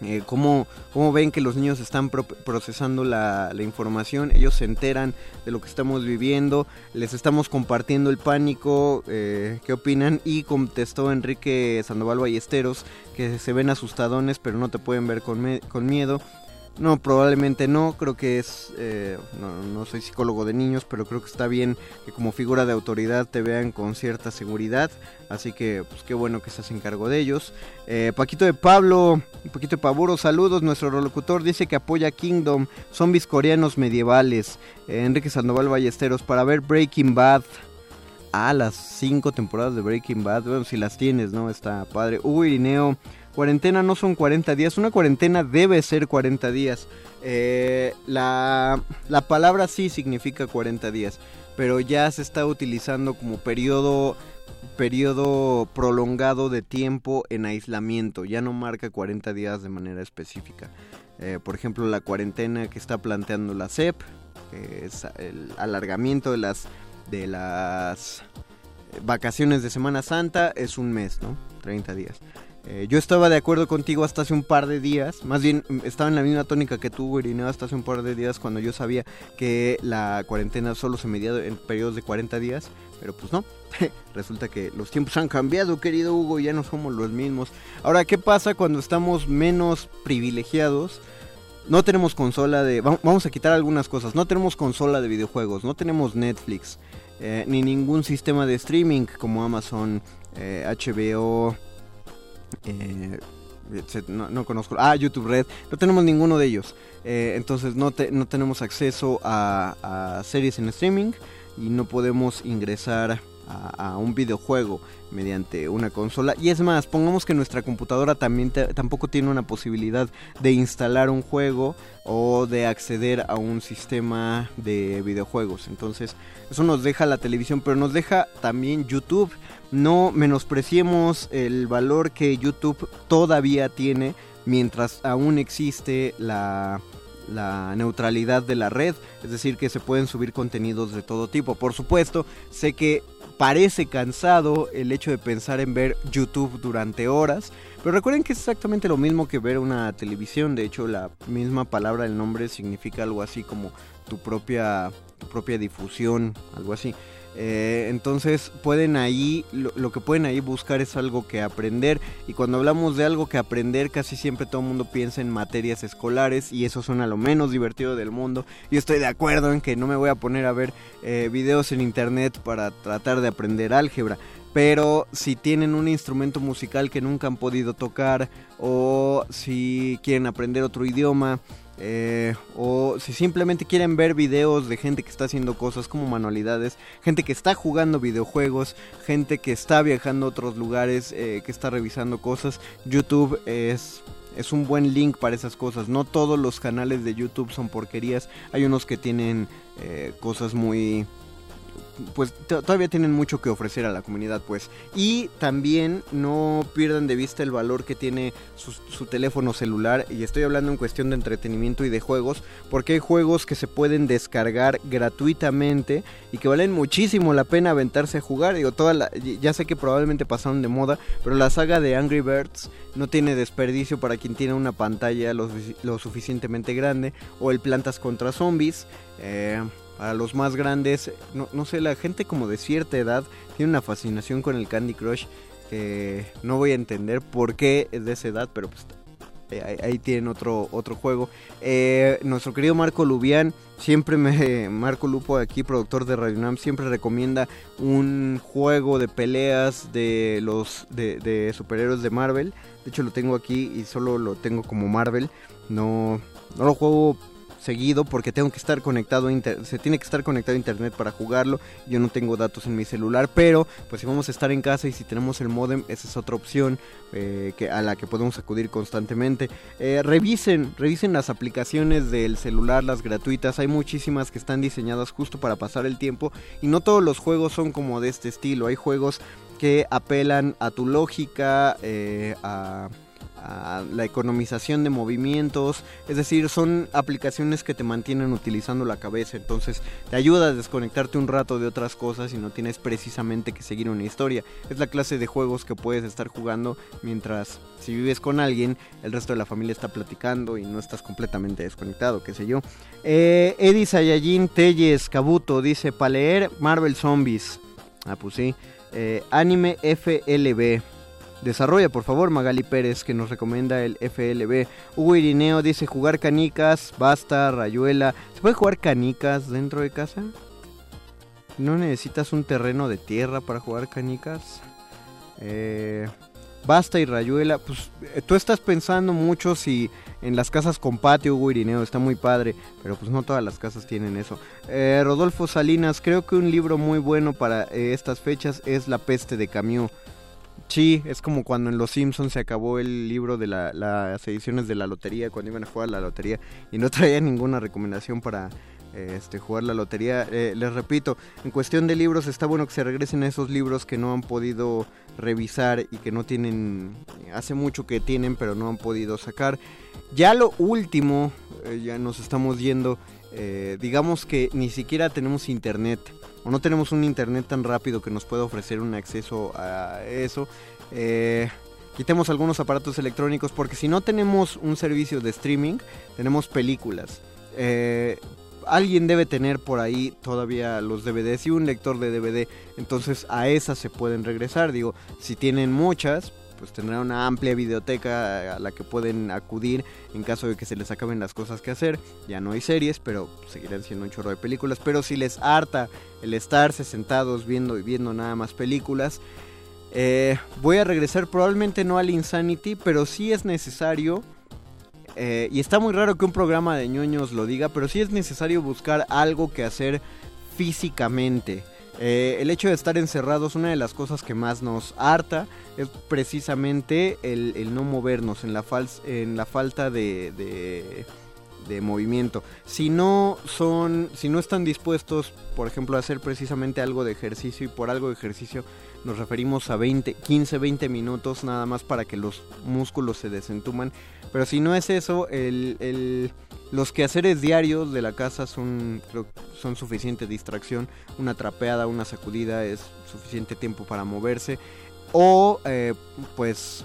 eh, cómo, ven que los niños están procesando la, información, ellos se enteran de lo que estamos viviendo, les estamos compartiendo el pánico, eh, qué opinan y contestó Enrique Sandoval Ballesteros que se ven asustadones pero no te pueden ver con, con miedo. No, probablemente no, creo que es, eh, no, soy psicólogo de niños, pero creo que está bien que como figura de autoridad te vean con cierta seguridad, así que pues qué bueno que estás en cargo de ellos. Eh, Paquito de Pablo Paquito de Paburo, saludos, nuestro locutor dice que apoya Kingdom, zombies coreanos medievales, eh, Enrique Sandoval Ballesteros, para ver Breaking Bad. Ah, las cinco temporadas de Breaking Bad, bueno, si las tienes, ¿no? Está padre. Hugo Irineo Cuarentena no son 40 días, una cuarentena debe ser 40 días. Eh, la, palabra sí significa 40 días, pero ya se está utilizando como periodo, periodo prolongado de tiempo en aislamiento, ya no marca 40 días de manera específica. Eh, por ejemplo, la cuarentena que está planteando la CEP, que es el alargamiento de las, de las vacaciones de Semana Santa, es un mes, ¿no? 30 días. Eh, yo estaba de acuerdo contigo hasta hace un par de días, más bien mm, estaba en la misma tónica que tú, Irineo, hasta hace un par de días cuando yo sabía que la cuarentena solo se medía en periodos de 40 días, pero pues no, [laughs] resulta que los tiempos han cambiado, querido Hugo, ya no somos los mismos. Ahora, ¿qué pasa cuando estamos menos privilegiados? No tenemos consola de... Vamos a quitar algunas cosas. No tenemos consola de videojuegos, no tenemos Netflix, eh, ni ningún sistema de streaming como Amazon, HBO, eh, no, conozco. Ah, YouTube Red. No tenemos ninguno de ellos. Eh, entonces no, no tenemos acceso a, series en streaming y no podemos ingresar a, un videojuego mediante una consola. Y es más, pongamos que nuestra computadora también tampoco tiene una posibilidad de instalar un juego o de acceder a un sistema de videojuegos. Entonces eso nos deja la televisión, pero nos deja también YouTube no menospreciemos el valor que YouTube todavía tiene mientras aún existe la, neutralidad de la red, es decir, que se pueden subir contenidos de todo tipo. Por supuesto, sé que parece cansado el hecho de pensar en ver YouTube durante horas, pero recuerden que es exactamente lo mismo que ver una televisión, de hecho la misma palabra, el nombre significa algo así como tu propia, tu propia difusión, algo así. Eh, entonces pueden ahí, lo, que pueden ahí buscar es algo que aprender. Y cuando hablamos de algo que aprender, casi siempre todo el mundo piensa en materias escolares y eso suena lo menos divertido del mundo. Yo estoy de acuerdo en que no me voy a poner a ver eh, videos en internet para tratar de aprender álgebra. Pero si tienen un instrumento musical que nunca han podido tocar o si quieren aprender otro idioma, eh, o si simplemente quieren ver videos de gente que está haciendo cosas como manualidades, gente que está jugando videojuegos, gente que está viajando a otros lugares, eh, que está revisando cosas, YouTube es es un buen link para esas cosas. No todos los canales de YouTube son porquerías. Hay unos que tienen eh, cosas muy pues todavía tienen mucho que ofrecer a la comunidad, pues. Y también no pierdan de vista el valor que tiene su, teléfono celular, y estoy hablando en cuestión de entretenimiento y de juegos, porque hay juegos que se pueden descargar gratuitamente y que valen muchísimo la pena aventarse a jugar. Digo, toda ya sé que probablemente pasaron de moda, pero la saga de Angry Birds no tiene desperdicio para quien tiene una pantalla lo, suficientemente grande, o el Plantas contra Zombies. Eh, para los más grandes, no, no sé, la gente como de cierta edad tiene una fascinación con el Candy Crush que no voy a entender por qué es de esa edad, pero pues eh, ahí, tienen otro, otro juego. Eh, nuestro querido Marco Lubián, siempre me. [laughs] Marco Lupo, aquí, productor de Radio Nam, siempre recomienda un juego de peleas de los de, de superhéroes de Marvel. De hecho, lo tengo aquí y solo lo tengo como Marvel. No, no lo juego seguido porque tengo que estar conectado a se tiene que estar conectado a internet para jugarlo. Yo no tengo datos en mi celular, pero pues si vamos a estar en casa y si tenemos el modem, esa es otra opción eh, que, a la que podemos acudir constantemente. Eh, revisen, revisen las aplicaciones del celular, las gratuitas. Hay muchísimas que están diseñadas justo para pasar el tiempo y no todos los juegos son como de este estilo. Hay juegos que apelan a tu lógica, eh, a la economización de movimientos, es decir, son aplicaciones que te mantienen utilizando la cabeza, entonces te ayuda a desconectarte un rato de otras cosas y no tienes precisamente que seguir una historia. Es la clase de juegos que puedes estar jugando mientras si vives con alguien, el resto de la familia está platicando y no estás completamente desconectado, qué sé yo. Eh, Eddie Sayajin Telles Kabuto dice, para leer Marvel Zombies. Ah, pues. Eh, anime FLB. Desarrolla, por favor, Magali Pérez, que nos recomienda el FLB. Hugo Irineo dice jugar canicas, basta, rayuela. ¿Se puede jugar canicas dentro de casa? ¿No necesitas un terreno de tierra para jugar canicas? Eh, basta y rayuela. Pues eh, tú estás pensando mucho si en las casas con patio, Hugo Irineo, está muy padre, pero pues no todas las casas tienen eso. Eh, Rodolfo Salinas, creo que un libro muy bueno para estas fechas es La peste de Camus. Sí, es como cuando en Los Simpsons se acabó el libro de las ediciones de la lotería, cuando iban a jugar la lotería y no [laughs] traía ninguna recomendación para este, jugar la lotería. Eh, les repito, en cuestión de libros está bueno que se regresen a esos libros que no han podido revisar y que no tienen, hace mucho que tienen pero no han podido sacar. Ya lo último, eh, ya nos estamos yendo, eh, digamos que ni siquiera tenemos internet o no tenemos un internet tan rápido que nos pueda ofrecer un acceso a eso. Eh, quitemos algunos aparatos electrónicos porque si no tenemos un servicio de streaming, tenemos películas. Eh, alguien debe tener por ahí todavía los DVDs y un lector de DVD. Entonces a esas se pueden regresar. Digo, si tienen muchas, pues tendrán una amplia biblioteca a la que pueden acudir en caso de que se les acaben las cosas que hacer. Ya no hay series, pero seguirán siendo un chorro de películas. Pero si les harta el estarse sentados viendo y viendo nada más películas, eh, voy a regresar probablemente no al Insanity, pero sí es necesario. Eh, y está muy raro que un programa de ñoños lo diga, pero sí es necesario buscar algo que hacer físicamente. Eh, el hecho de estar encerrados, una de las cosas que más nos harta es precisamente el, no movernos, en la, en la falta de, de, movimiento. Si no son, si no están dispuestos, por ejemplo, a hacer precisamente algo de ejercicio, y por algo de ejercicio nos referimos a 20, 15, 20 minutos nada más para que los músculos se desentuman. Pero si no es eso, el los quehaceres diarios de la casa son, son suficiente distracción. Una trapeada, una sacudida es suficiente tiempo para moverse. O eh, pues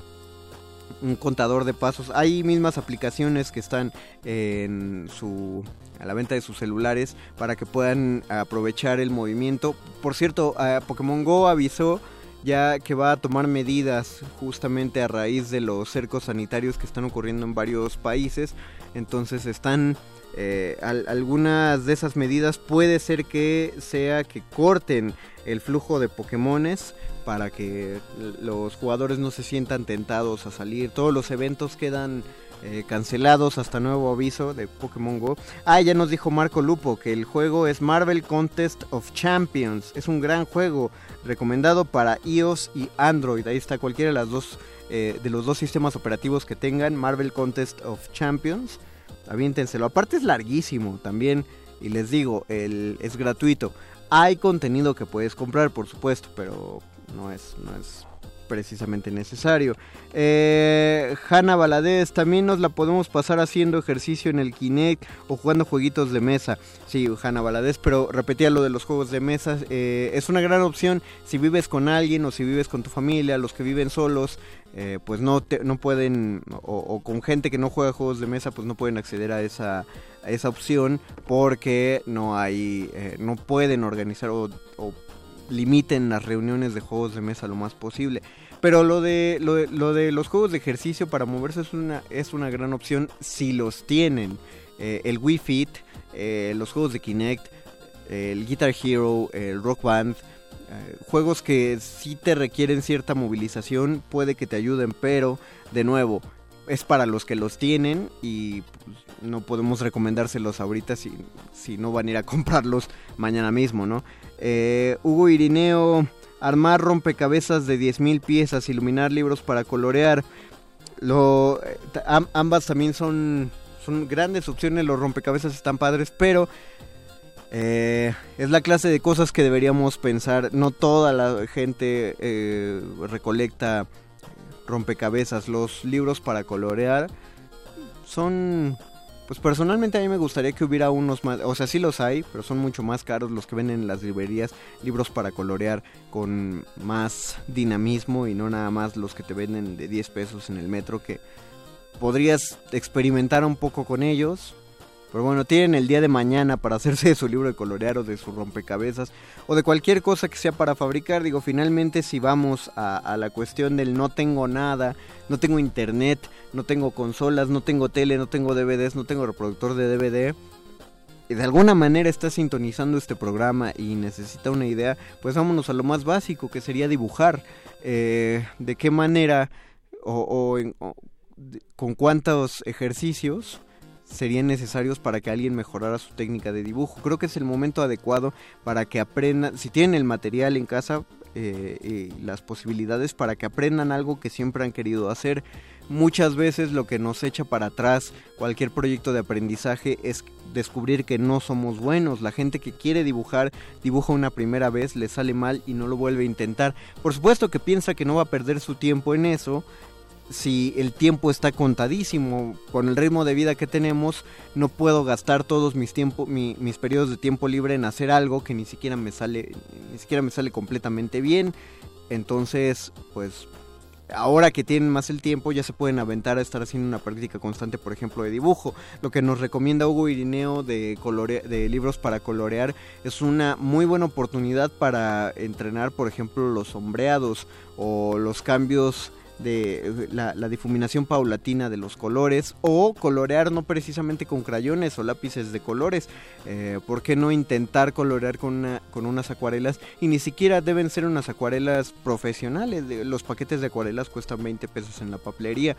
un contador de pasos. Hay mismas aplicaciones que están en su a la venta de sus celulares para que puedan aprovechar el movimiento. Por cierto, Pokémon Go avisó ya que va a tomar medidas justamente a raíz de los cercos sanitarios que están ocurriendo en varios países. Entonces están eh, algunas de esas medidas puede ser que sea que corten el flujo de Pokémones para que los jugadores no se sientan tentados a salir. Todos los eventos quedan eh, cancelados hasta nuevo aviso de Pokémon Go. Ah, ya nos dijo Marco Lupo que el juego es Marvel Contest of Champions. Es un gran juego recomendado para iOS y Android. Ahí está cualquiera de las dos eh, de los dos sistemas operativos que tengan Marvel Contest of Champions. Aviéntenselo. Aparte es larguísimo también. Y les digo, el, es gratuito. Hay contenido que puedes comprar, por supuesto, pero no es, no es precisamente necesario. Eh, Hanna Valadez, también nos la podemos pasar haciendo ejercicio en el Kinect o jugando jueguitos de mesa. Sí, Hanna Valadez, pero repetía lo de los juegos de mesa. Eh, es una gran opción si vives con alguien o si vives con tu familia, los que viven solos. Eh, pues no, no pueden, o, con gente que no juega juegos de mesa, pues no pueden acceder a esa, a esa opción porque no hay, eh, no pueden organizar o limiten las reuniones de juegos de mesa lo más posible. Pero lo de, lo de, los juegos de ejercicio para moverse es una, es una gran opción si los tienen. Eh, el Wii Fit, eh, los juegos de Kinect, el Guitar Hero, el Rock Band, eh, juegos que sí te requieren cierta movilización, puede que te ayuden, pero de nuevo, es para los que los tienen y pues, no podemos recomendárselos ahorita si, si no van a ir a [laughs] comprarlos mañana mismo, ¿no? Hugo Irineo armar rompecabezas de 10.000 piezas, iluminar libros para colorear. Lo, eh, ambas también son, son grandes opciones, los rompecabezas están padres, pero eh, es la clase de cosas que deberíamos pensar. No toda la gente eh, recolecta rompecabezas, los libros para colorear son pues personalmente a mí me gustaría que hubiera unos más, o sea, sí los hay, pero son mucho más caros los que venden en las librerías, libros para colorear con más dinamismo y no nada más los que te venden de 10 pesos en el metro que podrías experimentar un poco con ellos, pero bueno, tienen el día de mañana para hacerse de su libro de colorear o de su rompecabezas o de cualquier cosa que sea para fabricar. Digo, finalmente si vamos a, la cuestión del no tengo nada, no tengo internet, no tengo consolas, no tengo tele, no tengo DVDs, no tengo reproductor de DVD. Y de alguna manera está sintonizando este programa y necesita una idea, pues vámonos a lo más básico que sería dibujar. Eh, de qué manera o, o con cuántos ejercicios serían necesarios para que alguien mejorara su técnica de dibujo. Creo que es el momento adecuado para que aprendan, si tienen el material en casa eh, y las posibilidades para que aprendan algo que siempre han querido hacer. Muchas veces lo que nos echa para atrás cualquier proyecto de aprendizaje es descubrir que no somos buenos. La gente que quiere dibujar dibuja una primera vez, le sale mal y no lo vuelve a intentar. Por supuesto que piensa que no va a perder su tiempo en eso, si el tiempo está contadísimo. Con el ritmo de vida que tenemos, no puedo gastar todos mis tiempo, mis periodos de tiempo libre en hacer algo que ni siquiera me sale, ni siquiera me sale completamente bien. Entonces, pues ahora que tienen más el tiempo ya se pueden aventar a estar haciendo una práctica constante, por ejemplo, de dibujo. Lo que nos recomienda Hugo Irineo de, de libros para colorear es una muy buena oportunidad para entrenar, por ejemplo, los sombreados o los cambios de la, difuminación paulatina de los colores o colorear no precisamente con crayones o lápices de colores. Eh, ¿Por qué no intentar colorear con, con unas acuarelas? Y ni siquiera deben ser unas acuarelas profesionales. Los paquetes de acuarelas cuestan 20 pesos en la papelería.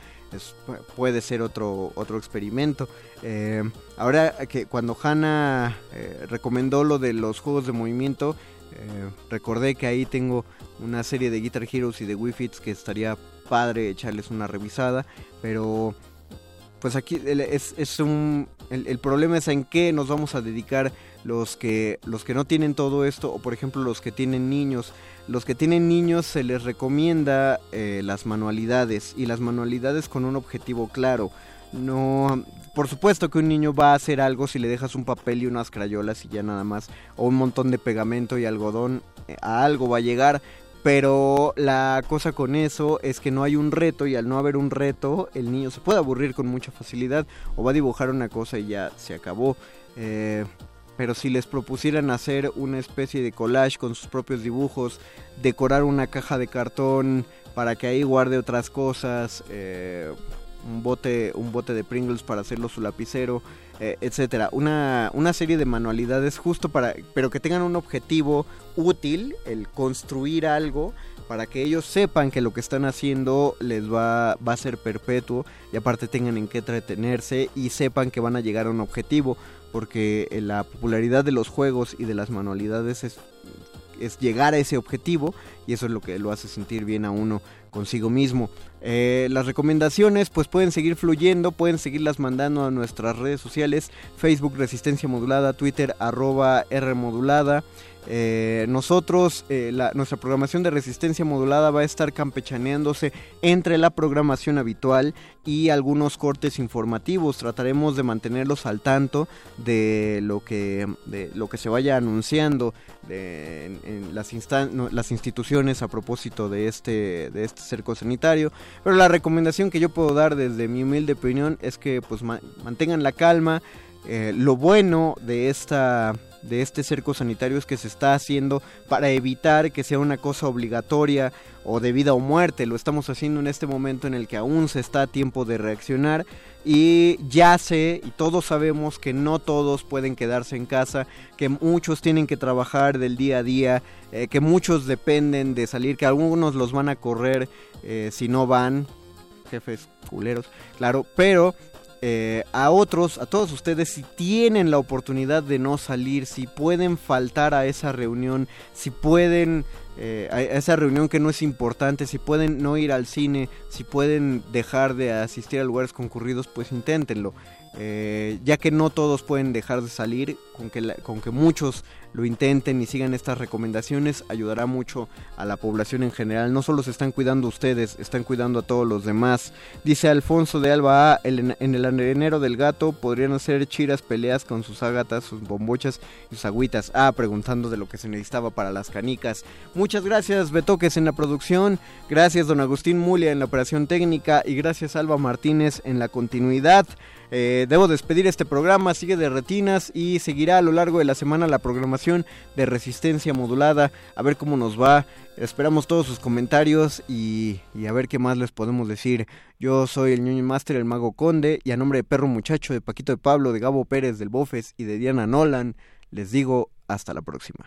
puede ser otro, otro experimento. Eh, ahora que cuando Hanna eh, recomendó lo de los juegos de movimiento, recordé que ahí tengo una serie de Guitar Heroes y de Wii Fits que estaría padre echarles una revisada, pero pues aquí es, es un el, problema es en qué nos vamos a dedicar los que los que no tienen todo esto o por ejemplo los que tienen niños. Los que tienen niños se les recomienda eh, las manualidades y las manualidades con un objetivo claro. No por supuesto que un niño va a hacer algo si le dejas un papel y unas crayolas y ya nada más o un montón de pegamento y algodón eh, a algo va a llegar pero la cosa con eso es que no hay un reto y al no haber un reto el niño se puede aburrir con mucha facilidad o va a dibujar una cosa y ya se acabó. Eh, pero si les propusieran hacer una especie de collage con sus propios dibujos, decorar una caja de cartón para que ahí guarde otras cosas, eh, un bote, un bote de Pringles para hacerlo su lapicero, eh, etcétera. Una, una serie de manualidades justo para, pero que tengan un objetivo útil, el construir algo para que ellos sepan que lo que están haciendo les va, va a ser perpetuo y aparte tengan en qué entretenerse y sepan que van a llegar a un objetivo, porque la popularidad de los juegos y de las manualidades es, es llegar a ese objetivo y eso es lo que lo hace sentir bien a uno consigo mismo. Eh, las recomendaciones pues pueden seguir fluyendo, pueden seguirlas mandando a nuestras redes sociales, Facebook Resistencia Modulada, Twitter arroba R Modulada. Eh, nosotros, eh, nuestra programación de resistencia modulada va a estar campechaneándose entre la programación habitual y algunos cortes informativos. Trataremos de mantenerlos al tanto de lo que, de lo que se vaya anunciando en, las, las instituciones a propósito de este, de este cerco sanitario. Pero la recomendación que yo puedo dar desde mi humilde opinión es que pues mantengan la calma. Eh, lo bueno de esta de este cerco sanitario es que se está haciendo para evitar que sea una cosa obligatoria o de vida o muerte. Lo estamos haciendo en este momento en el que aún se está a tiempo de reaccionar y ya sé y todos sabemos que no todos pueden quedarse en casa, que muchos tienen que trabajar del día a día, eh, que muchos dependen de salir, que algunos los van a correr eh, si no van, jefes culeros, claro, pero eh, a otros, a todos ustedes, si tienen la oportunidad de no salir, si pueden faltar a esa reunión, si pueden eh, a esa reunión que no es importante, si pueden no ir al cine, si pueden dejar de asistir a lugares concurridos, pues inténtenlo. Eh, ya que no todos pueden dejar de salir, con que, con que muchos lo intenten y sigan estas recomendaciones, ayudará mucho a la población en general. No solo se están cuidando ustedes, están cuidando a todos los demás. Dice Alfonso de Alba en el arenero del gato podrían hacer chiras peleas con sus ágatas, sus bombochas y sus agüitas. Ah, preguntando de lo que se necesitaba para las canicas. Muchas gracias Betoques en la producción, gracias don Agustín Mulia en la operación técnica y gracias Alba Martínez en la continuidad. Eh, debo despedir este programa, sigue de retinas y seguirá a lo largo de la semana la programación de resistencia modulada, a ver cómo nos va. Esperamos todos sus comentarios y, a ver qué más les podemos decir. Yo soy el ñoño master, el mago conde, y a nombre de Perro Muchacho, de Paquito de Pablo, de Gabo Pérez, del Bofes y de Diana Nolan, les digo hasta la próxima.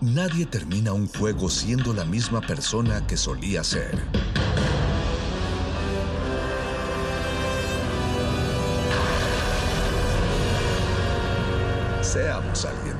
Nadie termina un juego siendo la misma persona que solía ser. Seamos alguien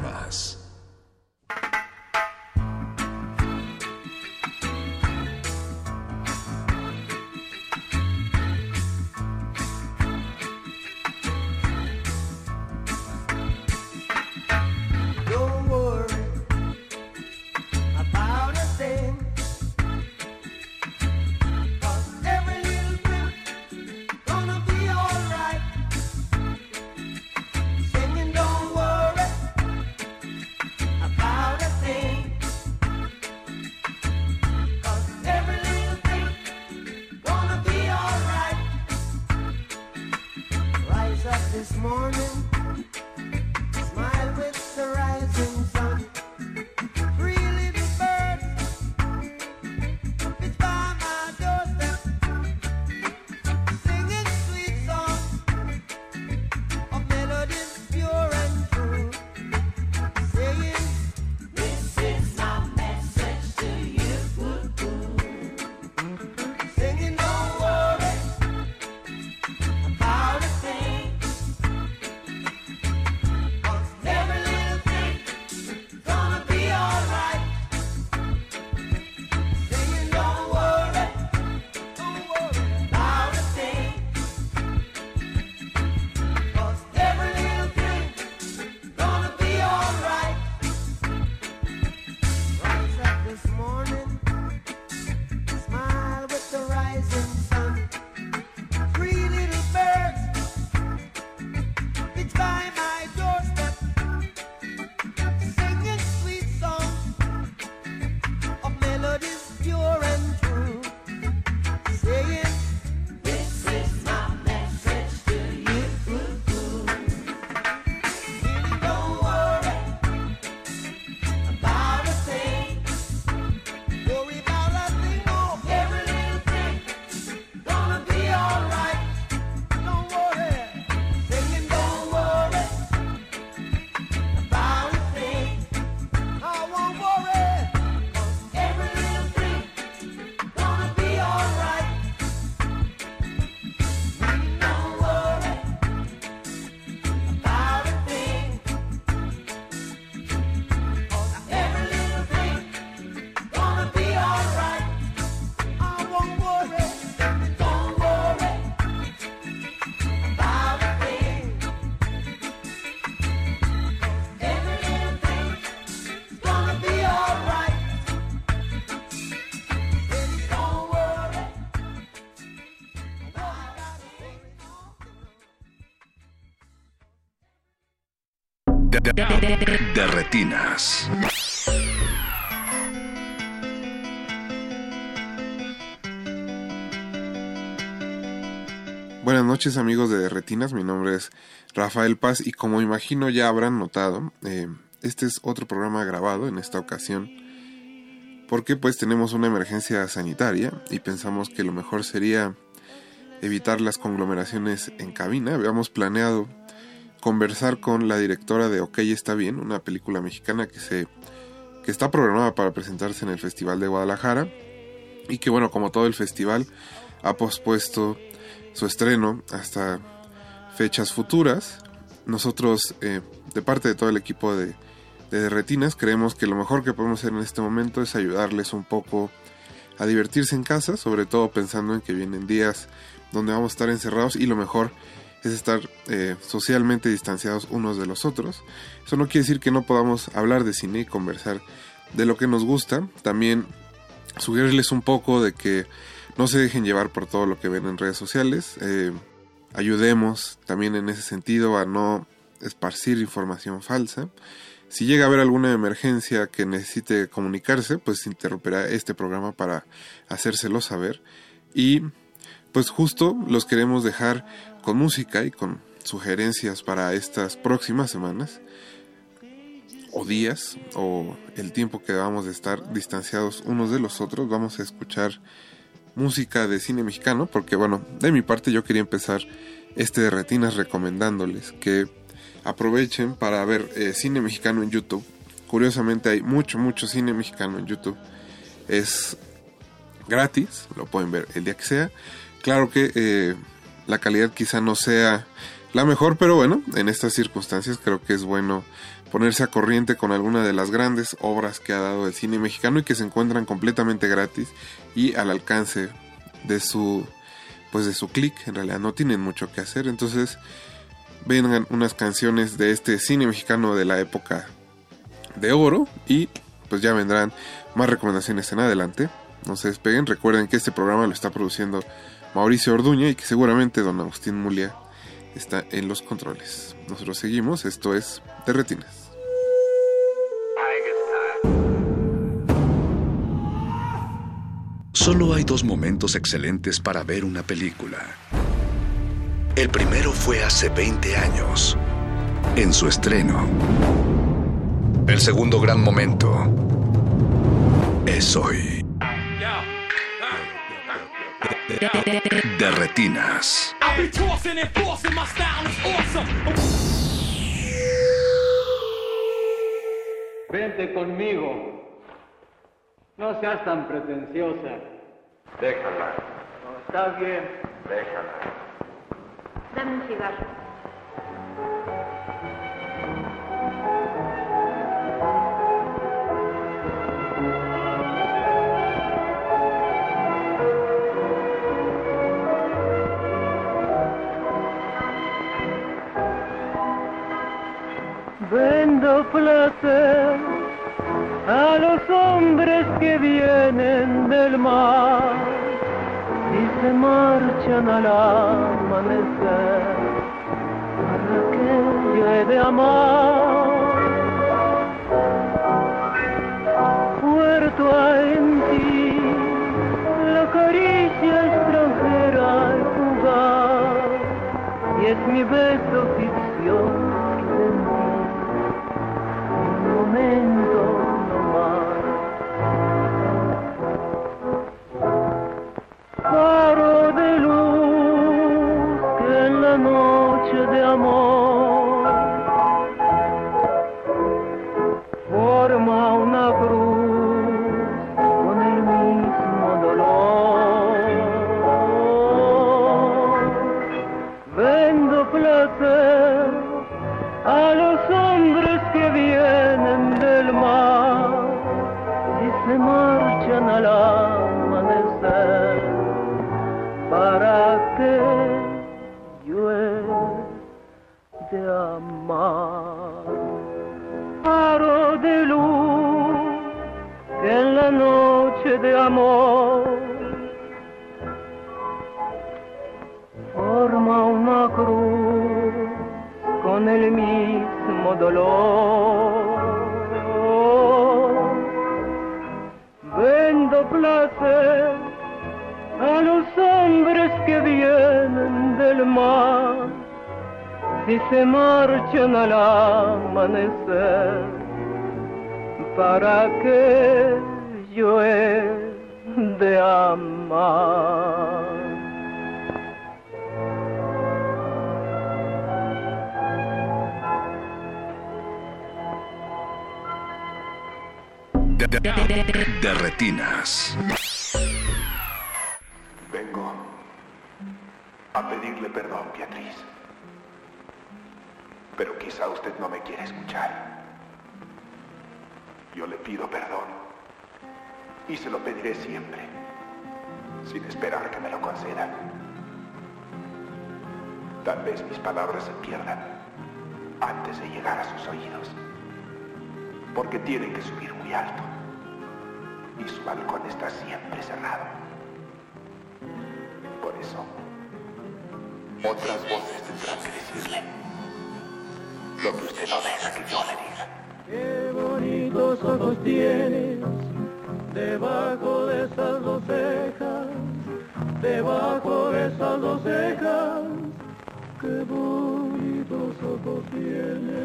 de retinas. Buenas noches amigos de Retinas, mi nombre es Rafael Paz y como imagino ya habrán notado, eh, este es otro programa grabado en esta ocasión porque pues tenemos una emergencia sanitaria y pensamos que lo mejor sería evitar las conglomeraciones en cabina. Habíamos planeado conversar con la directora de Ok está bien, una película mexicana que se que está programada para presentarse en el Festival de Guadalajara y que bueno, como todo el festival ha pospuesto su estreno hasta fechas futuras. Nosotros, eh, de parte de todo el equipo de, de Retinas, creemos que lo mejor que podemos hacer en este momento es ayudarles un poco a divertirse en casa, sobre todo pensando en que vienen días donde vamos a estar encerrados y lo mejor es estar eh, socialmente distanciados unos de los otros. Eso no quiere decir que no podamos hablar de cine y conversar de lo que nos gusta. También sugerirles un poco de que no se dejen llevar por todo lo que ven en redes sociales. Eh, ayudemos también en ese sentido a no esparcir información falsa. Si llega a haber alguna emergencia que necesite comunicarse, pues interrumpirá este programa para hacérselo saber. Y pues justo los queremos dejar con música y con sugerencias para estas próximas semanas o días o el tiempo que vamos a estar distanciados unos de los otros. Vamos a escuchar música de cine mexicano, porque bueno, de mi parte yo quería empezar este de retinas recomendándoles que aprovechen para ver eh, cine mexicano en YouTube. Curiosamente hay mucho, mucho cine mexicano en YouTube. Es gratis, lo pueden ver el día que sea. Claro que eh, la calidad quizá no sea la mejor, pero bueno, en estas circunstancias creo que es bueno ponerse a corriente con alguna de las grandes obras que ha dado el cine mexicano y que se encuentran completamente gratis y al alcance de su pues de su clic, en realidad no tienen mucho que hacer, entonces vengan unas canciones de este cine mexicano de la época de oro y pues ya vendrán más recomendaciones en adelante. No se despeguen, recuerden que este programa lo está produciendo Mauricio Orduña y que seguramente don Agustín Mulia está en los controles. Nosotros seguimos, esto es De Retinas. Solo hay dos momentos excelentes para ver una película. El primero fue hace 20 años, en su estreno. El segundo gran momento es hoy. De retinas. Vente conmigo. No seas tan pretenciosa. Déjala. No, está bien. Déjala. Dame un cigarro. Vendo placer a los hombres que vienen del mar y se marchan al amanecer para que yo he de amar. Puerto en ti, la caricia extranjera al jugar y es mi beso ficción momento mar. Aro de en la noche de amor forma una cruz con el mismo dolor. Vendo placer a los hombres que vienen del mar y se marchan al amanecer para que yo he de amar. De, retinas. Vengo a pedirle perdón, Beatriz. Pero quizá usted no me quiere escuchar. Yo le pido perdón. Y se lo pediré siempre. Sin esperar que me lo concedan. Tal vez mis palabras se pierdan antes de llegar a sus oídos. Porque tienen que subir muy alto. Y su balcón está siempre cerrado. Por eso, otras voces tendrán que decirle lo que usted no deja que yo le diga. Qué bonitos ojos tienes debajo de esas dos cejas, debajo de esas dos cejas. Qué bonitos ojos tienes.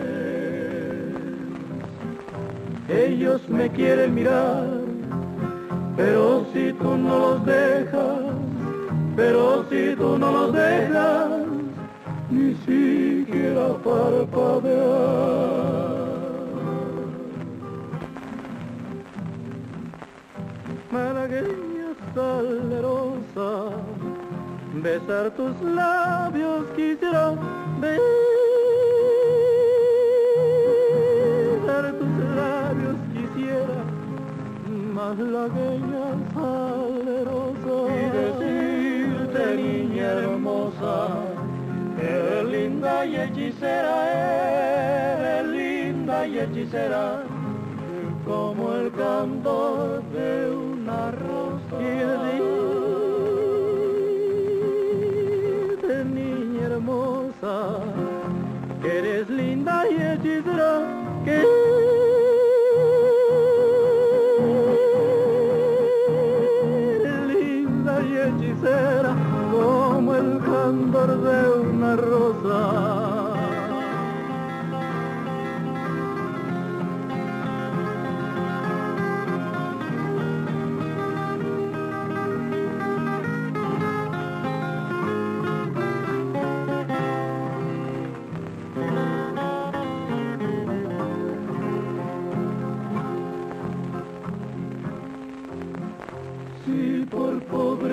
Ellos me quieren mirar, pero si tú no los dejas, pero si tú no los dejas, ni siquiera parpadear. malagueña salerosa, besar tus labios quisiera, besar tus labios quisiera, malagueña salerosa, eres linda y hechicera, eres linda y hechicera como el canto de una rosa. Y niña hermosa, que eres linda y hechicera, que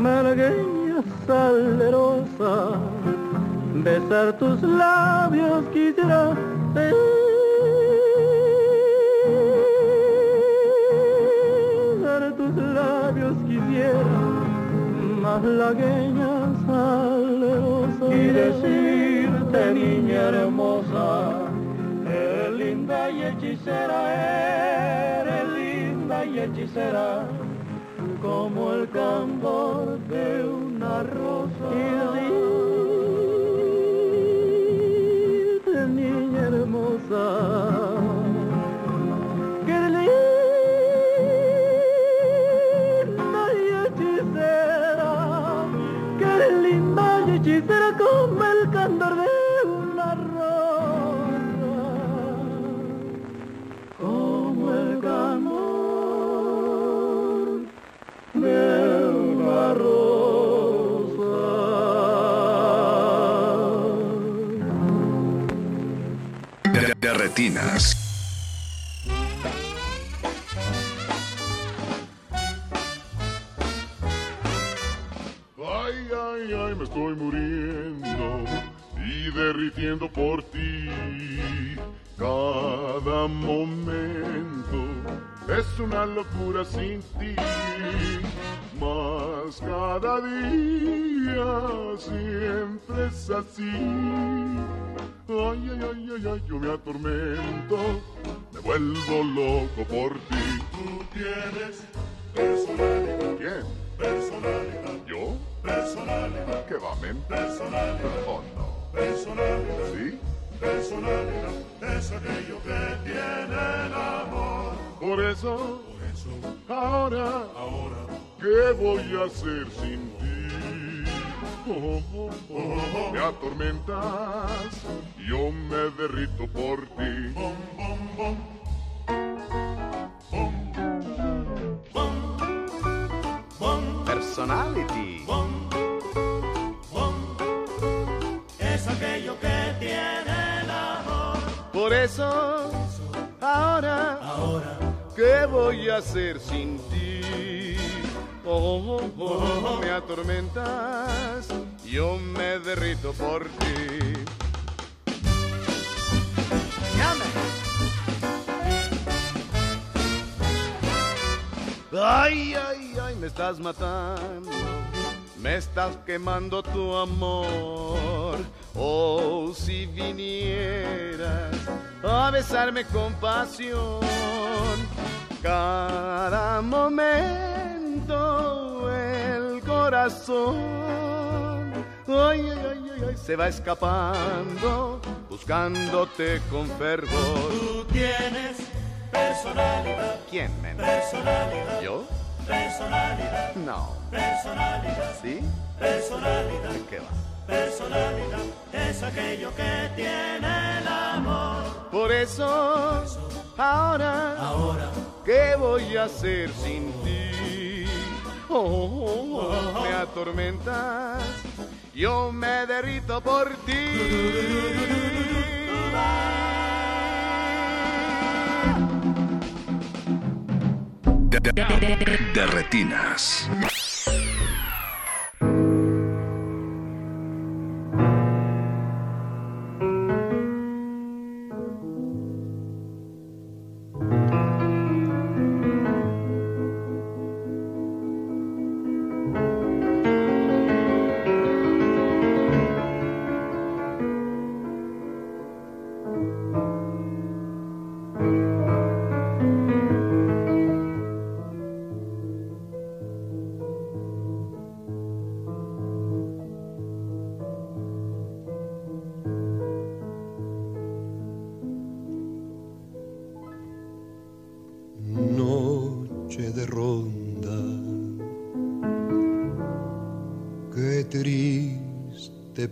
Malagueña salerosa, besar tus labios quisiera. Besar tus labios quisiera, malagueña salerosa. Y decirte, niña hermosa, eres linda y hechicera, eres linda y hechicera como el candor de una rosa. Ay, ay, ay, me estoy muriendo y derritiendo por ti. Cada momento es una locura sin ti. Más cada día siempre es así. Ay, ay, ay, ay, ay, yo me atormento, me vuelvo loco por ti. Tú tienes personalidad. ¿Quién? Personalidad. ¿Yo? Personalidad. ¿Qué va, men? Personalidad. Oh, no. Personalidad. ¿Sí? Personalidad es aquello que tiene el amor. Por eso, Por eso, ahora, ahora, ¿qué voy a hacer sin ti? Oh, oh, oh, me atormentas, yo me derrito por ti. bom, bom, bom. Personality. Es aquello que tiene el amor. Por eso, ahora, Ahora, ¿qué voy a hacer sin ti? Oh, oh, oh, me atormentas, yo me derrito por ti. Ay, ay, ay, me estás matando. Me estás quemando tu amor. Oh, si vinieras a besarme con pasión. Cada momento el corazón. Ay, ay, ay, se va escapando, buscándote con fervor. tú tienes personalidad. ¿Quién, men? Personalidad. ¿Yo? Personalidad. No. Personalidad. ¿Sí? Personalidad. ¿Qué va? Personalidad es aquello que tiene el amor. Por eso, ahora, Ahora, ¿qué voy a hacer sin ti? Oh, oh, oh, me atormentas, yo me derrito por ti. De retinas.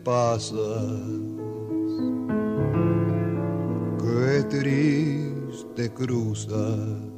Pasas, qué triste cruzas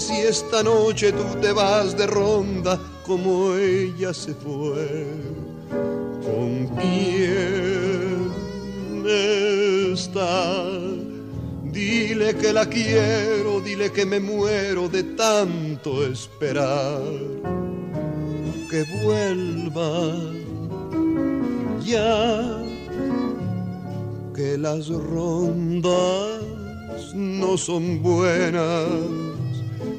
Si esta noche tú te vas de ronda como ella se fue. ¿Con quién está? Dile que la quiero, dile que me muero de tanto esperar. Que vuelva ya que las rondas no son buenas,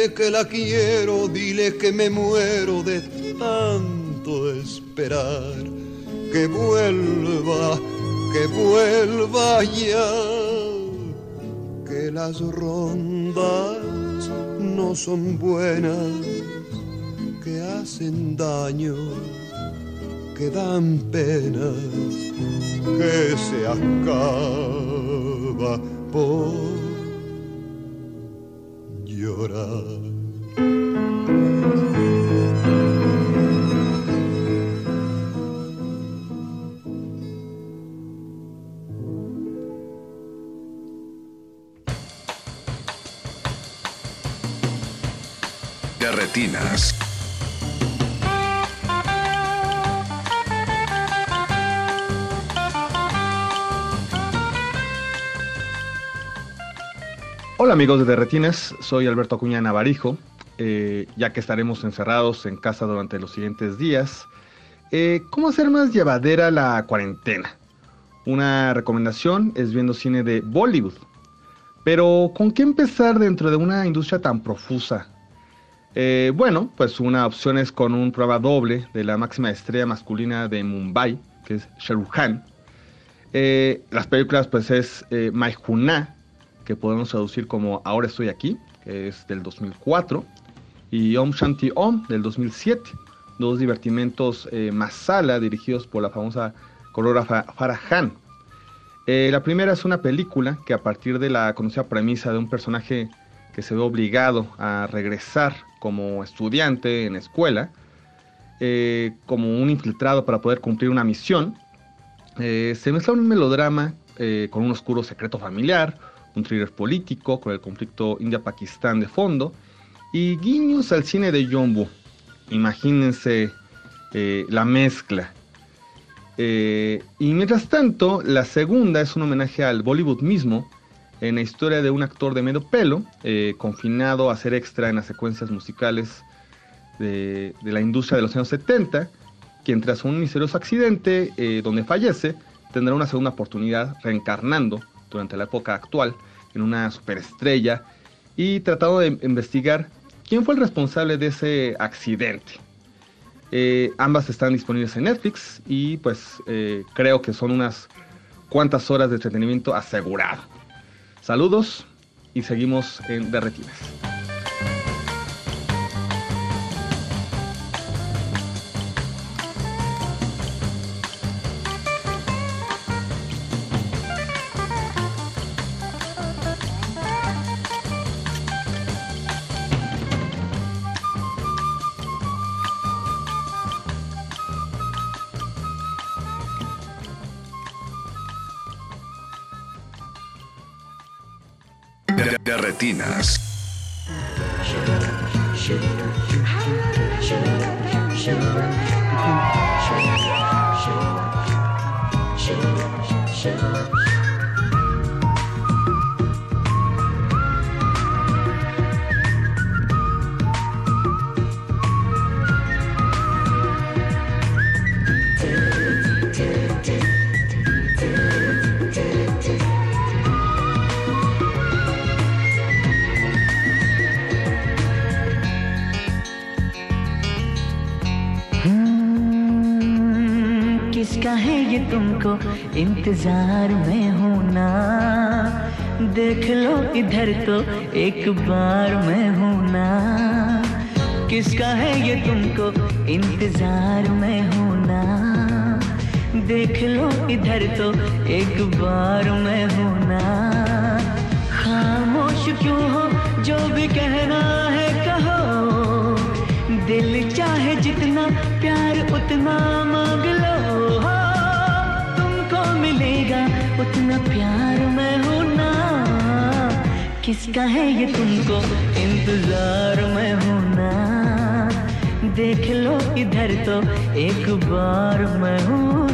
Dile que la quiero, dile que me muero de tanto esperar. Que vuelva, que vuelva ya. Que las rondas no son buenas, que hacen daño, que dan penas, que se acaba por llorar. Hola amigos de Derretinas, soy Alberto Acuña Navarijo, eh, ya que estaremos encerrados en casa durante los siguientes días. Eh, ¿Cómo hacer más llevadera la cuarentena? Una recomendación es viendo cine de Bollywood. Pero ¿con qué empezar dentro de una industria tan profusa? Eh, bueno, pues una opción es con un prueba doble de la máxima estrella masculina de Mumbai, que es Shahrukh Khan. las películas pues es eh, que podemos traducir como Ahora estoy aquí, que es del 2004, y Om Shanti Om del 2007, dos divertimentos eh, masala dirigidos por la famosa coreógrafa Farah Khan. Eh, la primera es una película que a partir de la conocida premisa de un personaje que se ve obligado a regresar como estudiante en escuela, eh, como un infiltrado para poder cumplir una misión, eh, se mezcla un melodrama con un oscuro secreto familiar, un thriller político con el conflicto India-Pakistán de fondo y guiños al cine de Jumbo. Imagínense eh, la mezcla. Eh, y mientras tanto, la segunda es un homenaje al Bollywood mismo, en la historia de un actor de medio pelo, eh, confinado a ser extra en las secuencias musicales de, de la industria de los años 70, quien tras un misterioso accidente donde fallece, tendrá una segunda oportunidad reencarnando durante la época actual en una superestrella y tratando de investigar quién fue el responsable de ese accidente. Eh, ambas están disponibles en Netflix y pues eh, creo que son unas cuantas horas de entretenimiento asegurado. Saludos y seguimos en Derretinas. De, इंतज़ार में हूँ ना। देख लो इधर तो एक बार मैं हूँ ना। किसका है ये तुमको इंतज़ार में हूँ ना। देख लो इधर तो एक बार मैं हूँ ना। खामोश क्यों हो? जो भी कहना है कहो। दिल चाहे जितना प्यार उतना मांग लो। मिलेगा, उतना प्यार मैं हूँ ना। किसका है ये तुमको इंतज़ार मैं हूँ ना। देख लो इधर तो एक बार मैं हूँ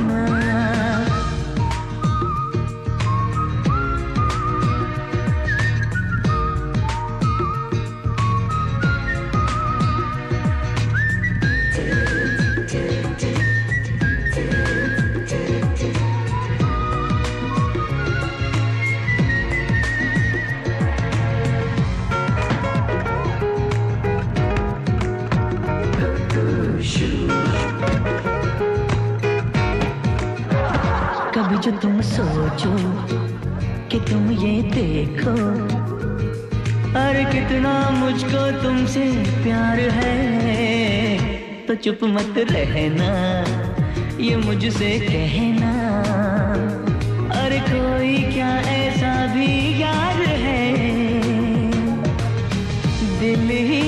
प्यार है तो चुप मत रहना, ये मुझसे कहना। अरे कोई क्या ऐसा भी यार है? दिल ही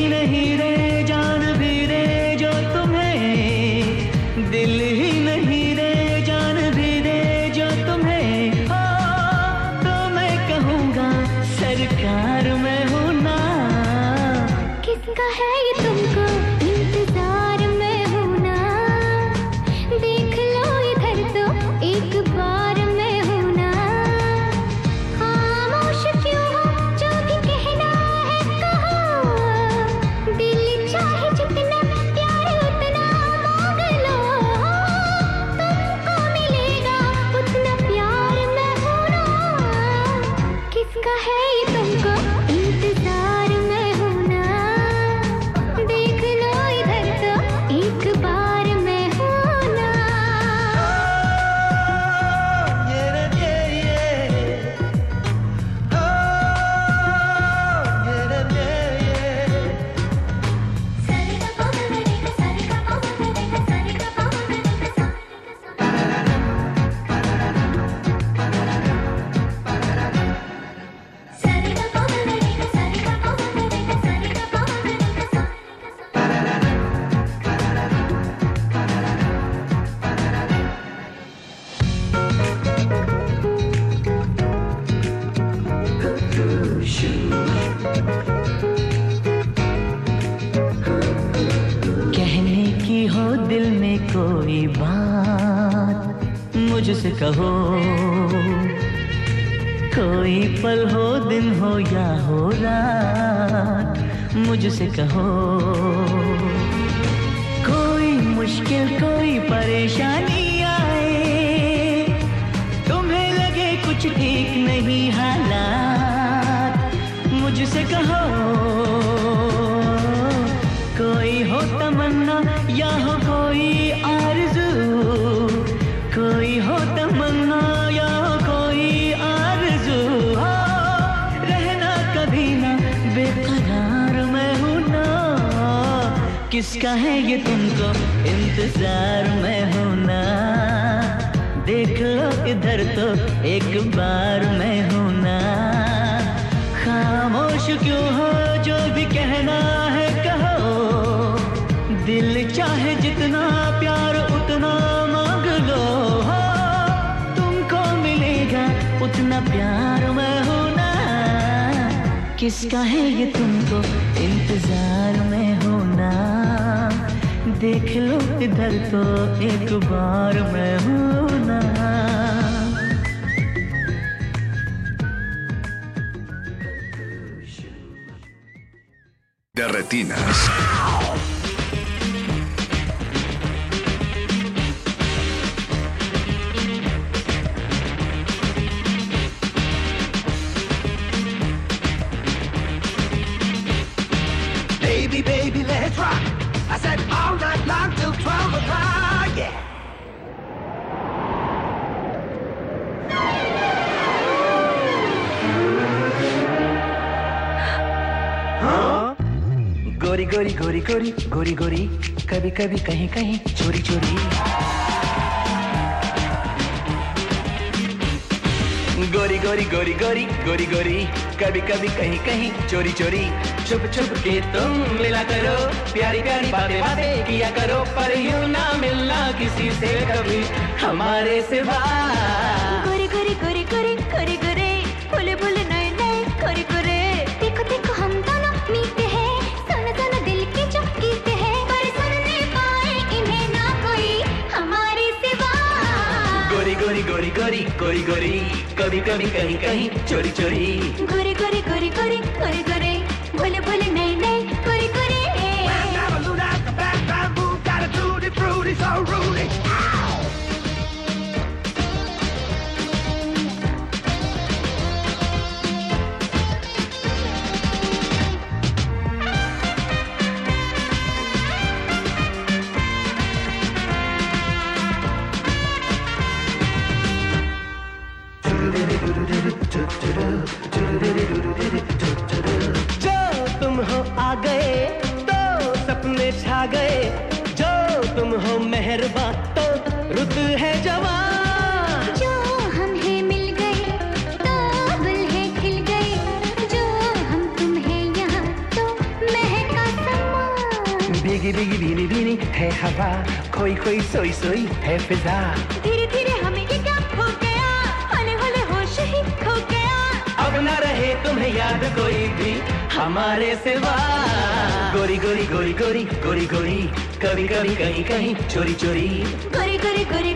कहो चोरी गोरी गोरी, कभी कभी, कहीं कहीं, चोरी चोरी। गोरी गोरी गोरी गोरी गोरी गोरी, कभी कभी, कहीं कहीं, चोरी चोरी। छुप छुप के तुम मिला करो, प्यारी प्यारी बातें बातें किया करो, पर यूँ ना मिलना किसी से कभी हमारे सिवा। गोरी गोरी कभी कभी कहीं कहीं चोरी चोरी गोरी गोरी गोरी गोरी गोरी हमारे सिवा। गोरी गोरी गोरी गोरी गोरी गोरी, कभी कभी, कहीं कहीं, चोरी चोरी। गोरी गोरी गोरी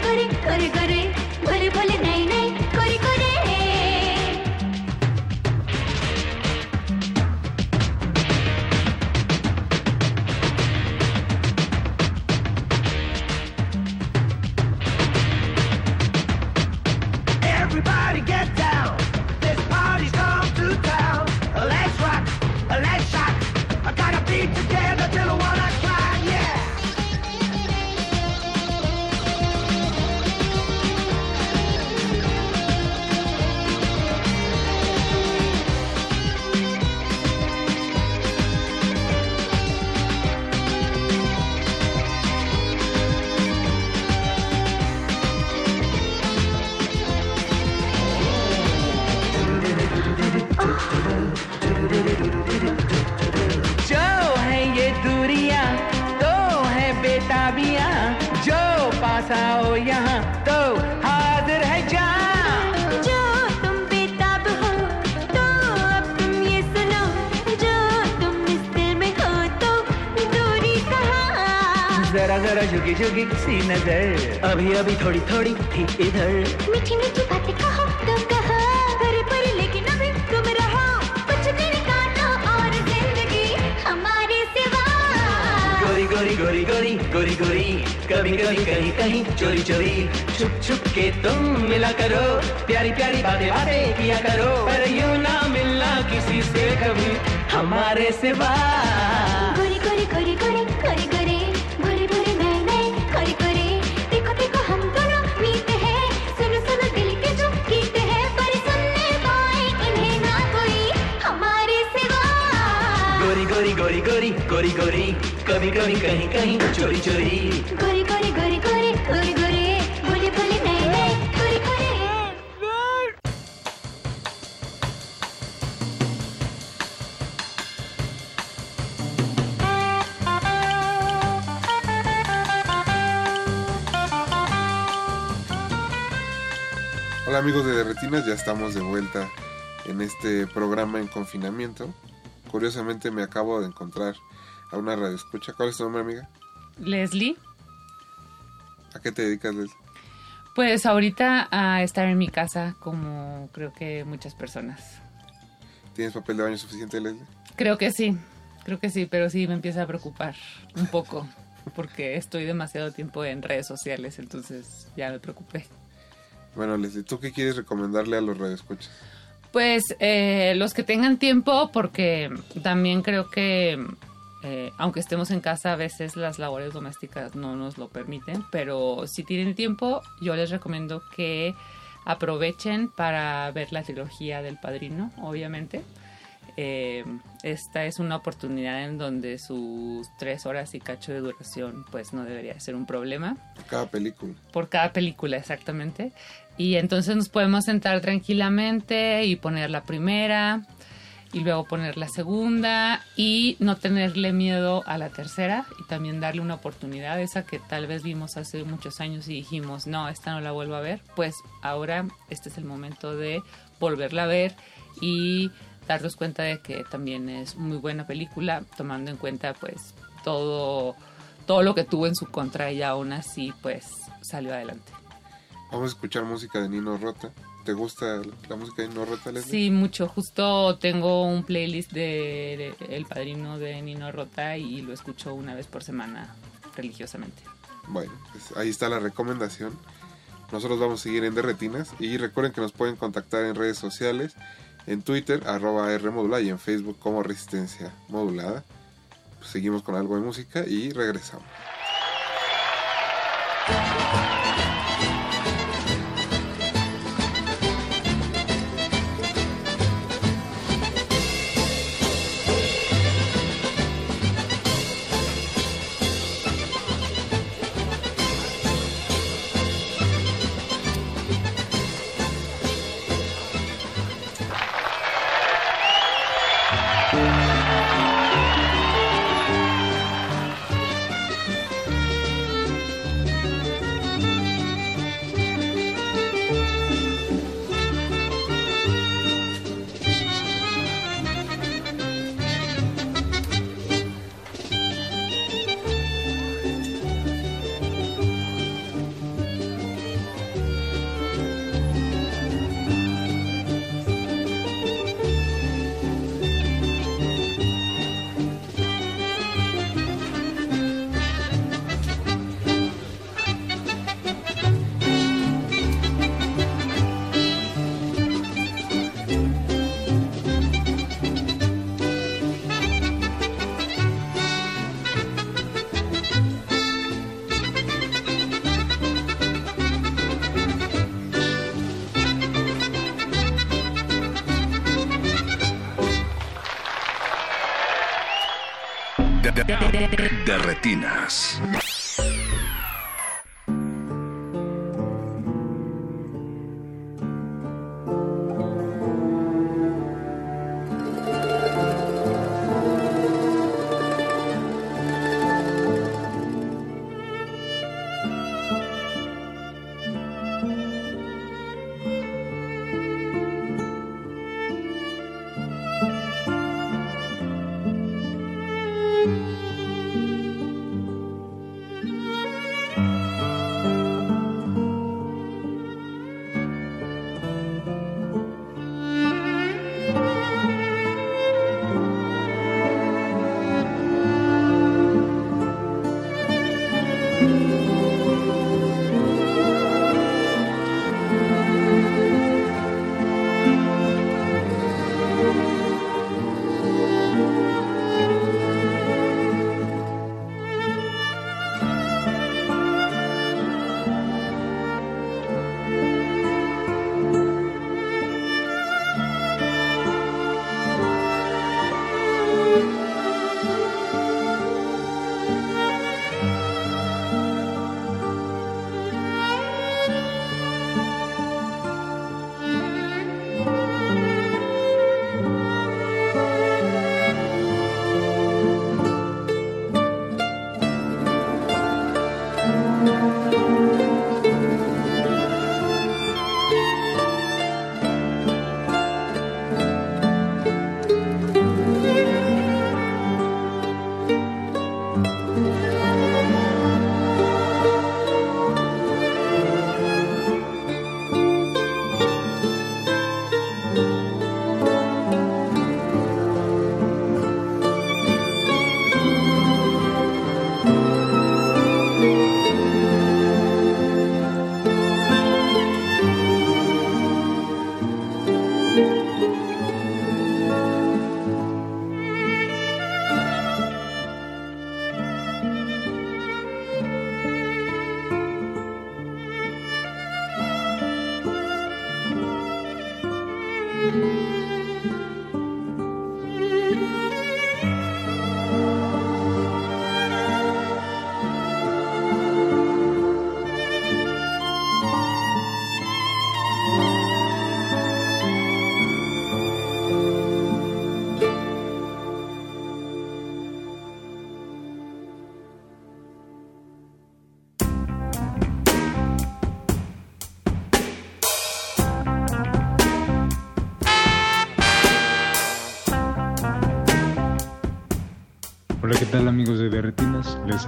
कभी कभी कहीं कहीं चोरी चोरी गोरी गोरी गोरी गोरी गोरी गोरी भोले भोले नए नए गोरी गोरी Hola amigos de Derretinas, ya estamos de vuelta en este programa en confinamiento. Curiosamente me acabo de encontrar a una radio escucha. ¿Cuál es tu nombre, amiga? Leslie, ¿A qué te dedicas, Leslie? pues ahorita a estar en mi casa como creo que muchas personas. ¿Tienes papel de baño suficiente, Leslie? Creo que sí, creo que sí, pero sí me empieza a preocupar un poco [laughs] porque estoy demasiado tiempo en redes sociales, entonces ya me preocupé. Bueno, Leslie, ¿tú qué quieres recomendarle a los radioescuchas? Pues eh, los que tengan tiempo, porque también creo que eh, aunque estemos en casa, a veces las labores domésticas no nos lo permiten, pero si tienen tiempo, yo les recomiendo que aprovechen para ver la trilogía del Padrino, obviamente. Eh, esta es una oportunidad en donde sus tres horas y cacho de duración, pues no debería ser un problema Cada película. por cada película exactamente. Y entonces nos podemos sentar tranquilamente y poner la primera y luego poner la segunda y no tenerle miedo a la tercera y también darle una oportunidad esa que tal vez vimos hace muchos años y dijimos, no, esta no la vuelvo a ver. Pues ahora este es el momento de volverla a ver y darnos cuenta de que también es muy buena película, tomando en cuenta pues todo, todo lo que tuvo en su contra y aún así pues salió adelante. Vamos a escuchar música de Nino Rota. ¿Te gusta la música de Nino Rota, Leslie? Sí, mucho. Justo tengo un playlist de, El Padrino de Nino Rota y lo escucho una vez por semana religiosamente. Bueno, pues ahí está la recomendación. Nosotros vamos a seguir en Derretinas y recuerden que nos pueden contactar en redes sociales, en Twitter, arroba R modulada y en Facebook como Resistencia Modulada. Pues seguimos con algo de música y regresamos. De, retinas.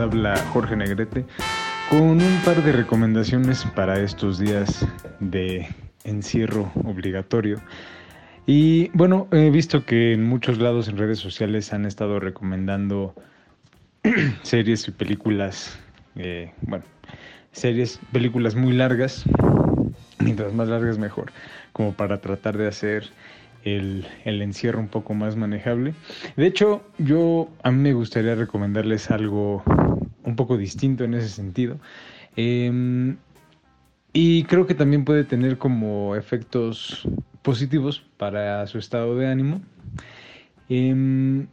Habla Jorge Negrete con un par de recomendaciones para estos días de encierro obligatorio. Y bueno, he visto que en muchos lados en redes sociales han estado recomendando [clears throat] series y películas, eh, bueno, series, películas muy largas, mientras más largas mejor, como para tratar de hacer el, encierro un poco más manejable. De hecho, yo a mí me gustaría recomendarles algo un poco distinto en ese sentido. Em, y creo que también puede tener como efectos positivos para su estado de ánimo. Em,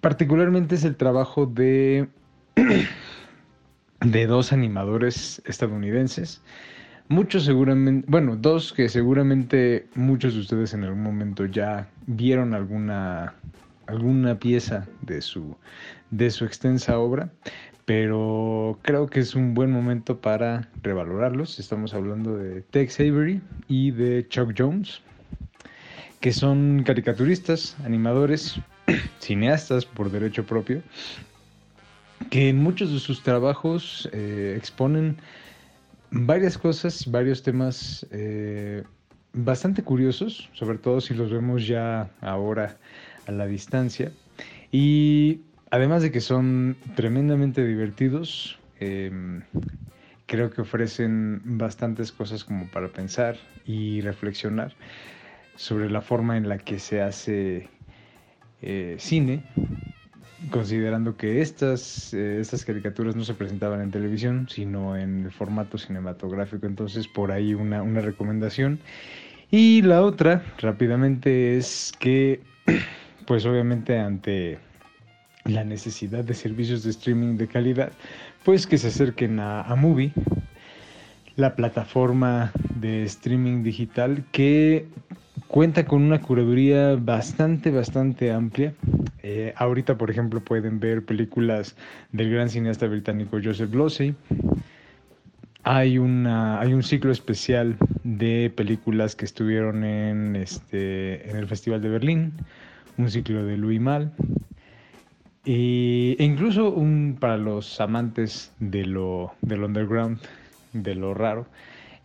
particularmente es el trabajo de, [coughs] de dos animadores estadounidenses. Muchos seguramente, bueno, dos que seguramente muchos de ustedes en algún momento ya vieron alguna, alguna pieza de su, de su extensa obra, pero creo que es un buen momento para revalorarlos. Estamos hablando de Tex Avery y de Chuck Jones, que son caricaturistas, animadores, [clears throat] cineastas por derecho propio, que en muchos de sus trabajos eh, exponen varias cosas, varios temas eh, bastante curiosos, sobre todo si los vemos ya ahora a la distancia. Y además de que son tremendamente divertidos, eh, creo que ofrecen bastantes cosas como para pensar y reflexionar sobre la forma en la que se hace eh, cine, considerando que estas, eh, estas caricaturas no se presentaban en televisión, sino en el formato cinematográfico. Entonces, por ahí una, una recomendación. Y la otra, rápidamente, es que, [clears throat] pues obviamente ante la necesidad de servicios de streaming de calidad, pues que se acerquen a, a Movie, la plataforma de streaming digital que cuenta con una curaduría bastante, bastante amplia. Eh, ahorita, por ejemplo, pueden ver películas del gran cineasta británico Joseph Losey. Hay, una, hay un ciclo especial de películas que estuvieron en, este, en el Festival de Berlín, un ciclo de Louis Mal, e incluso un, para los amantes de lo, underground, de lo raro,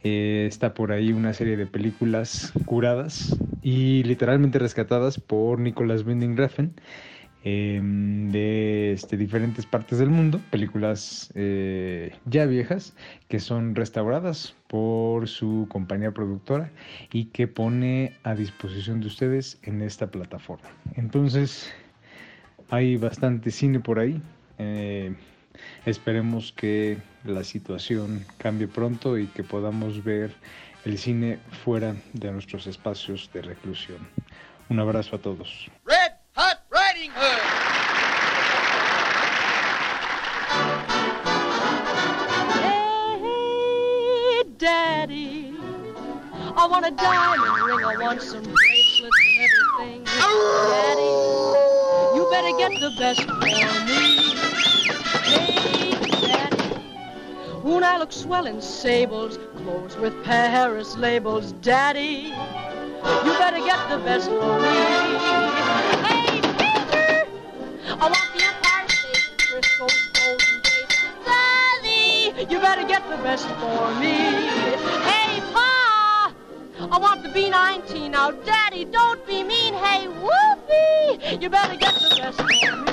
eh, está por ahí una serie de películas curadas y literalmente rescatadas por Nicolas Winding Refn eh, de este, diferentes partes del mundo, películas eh, ya viejas que son restauradas por su compañía productora y que pone a disposición de ustedes en esta plataforma. Entonces, hay bastante cine por ahí. Eh, esperemos que la situación cambie pronto y que podamos ver el cine fuera de nuestros espacios de reclusión. Un abrazo a todos. Red Hot Riding Hood. Hey, Daddy, I want a diamond ring, I want some bracelets and everything. Daddy, you better get the best for me. Won't I look swell in sables, clothes with Paris labels? Daddy, you better get the best for me. Hey, Peter, I want the Empire State, Frisco's Golden Gate. Daddy, you better get the best for me. Hey, Pa, I want the B-19 now. Daddy, don't be mean. Hey, Whoopee, you better get the best for me.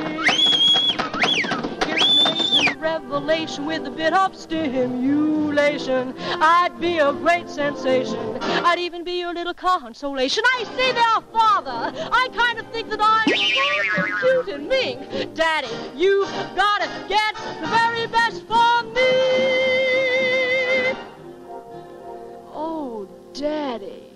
Revelation with a bit of stimulation. I'd be a great sensation. I'd even be your little consolation. I see there, Father, I kind of think that I'm so cute and mink. Daddy, you've gotta get the very best for me. Oh, Daddy.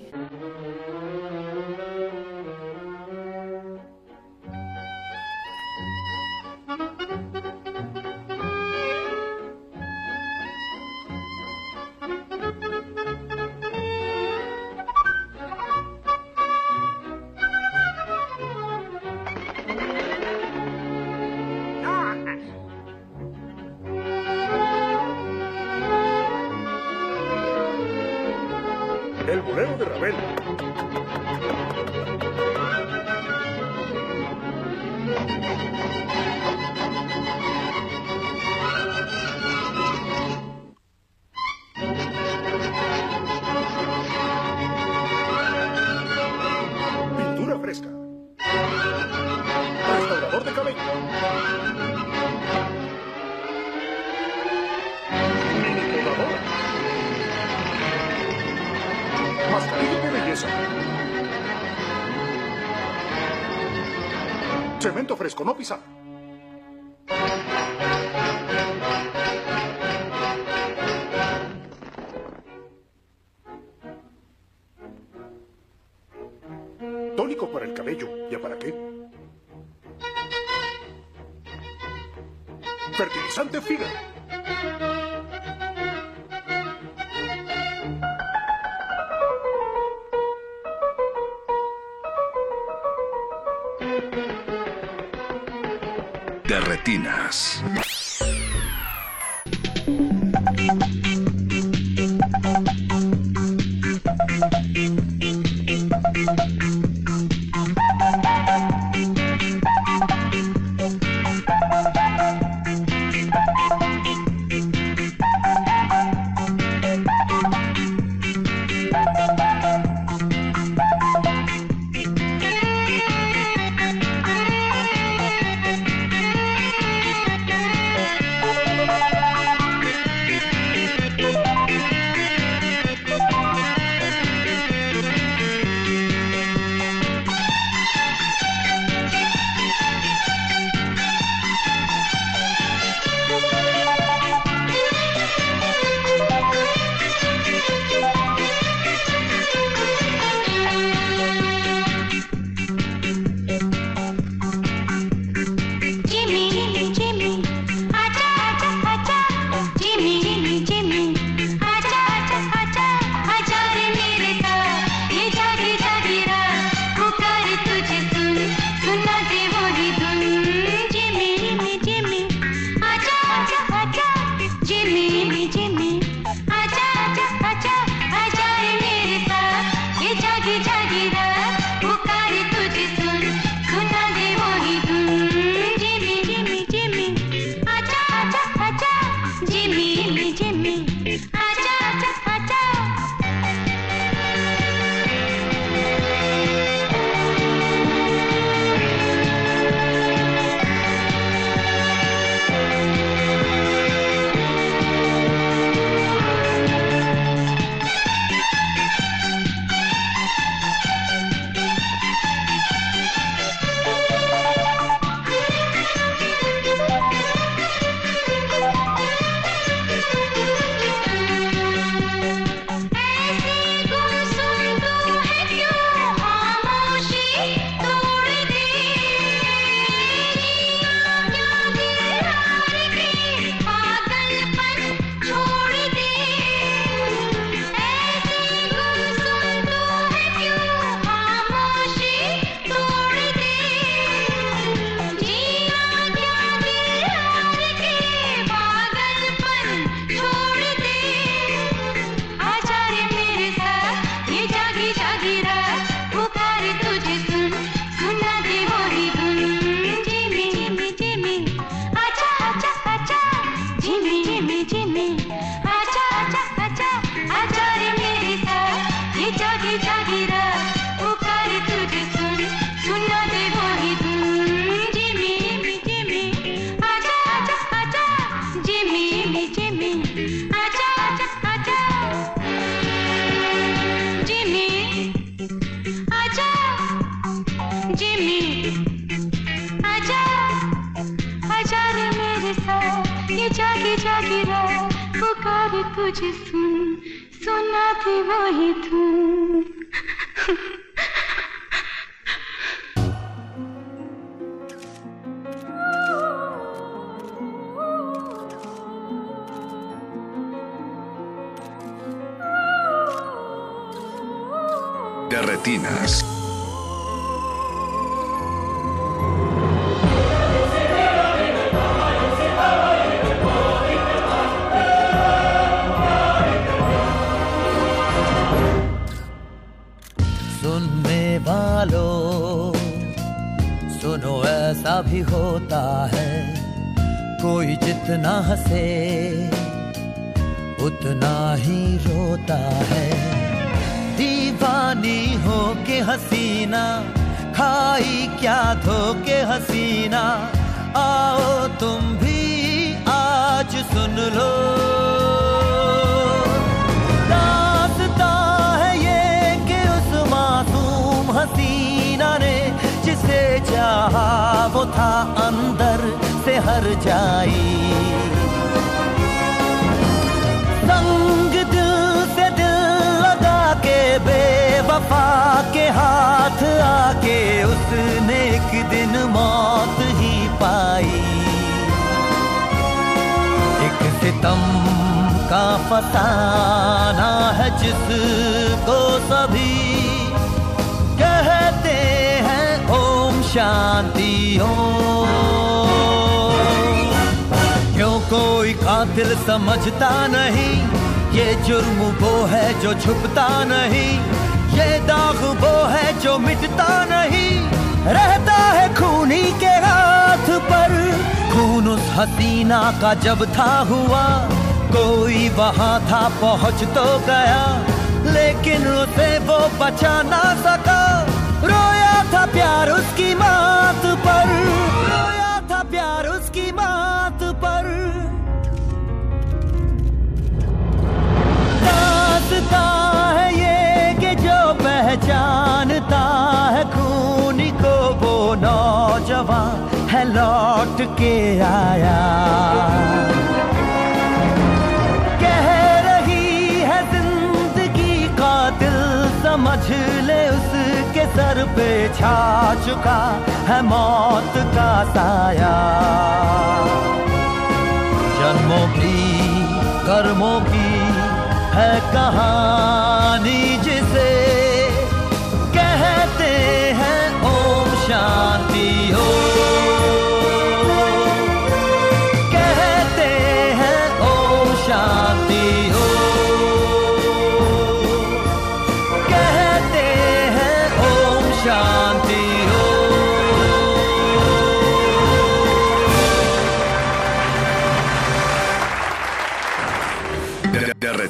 Fresco, no pisar.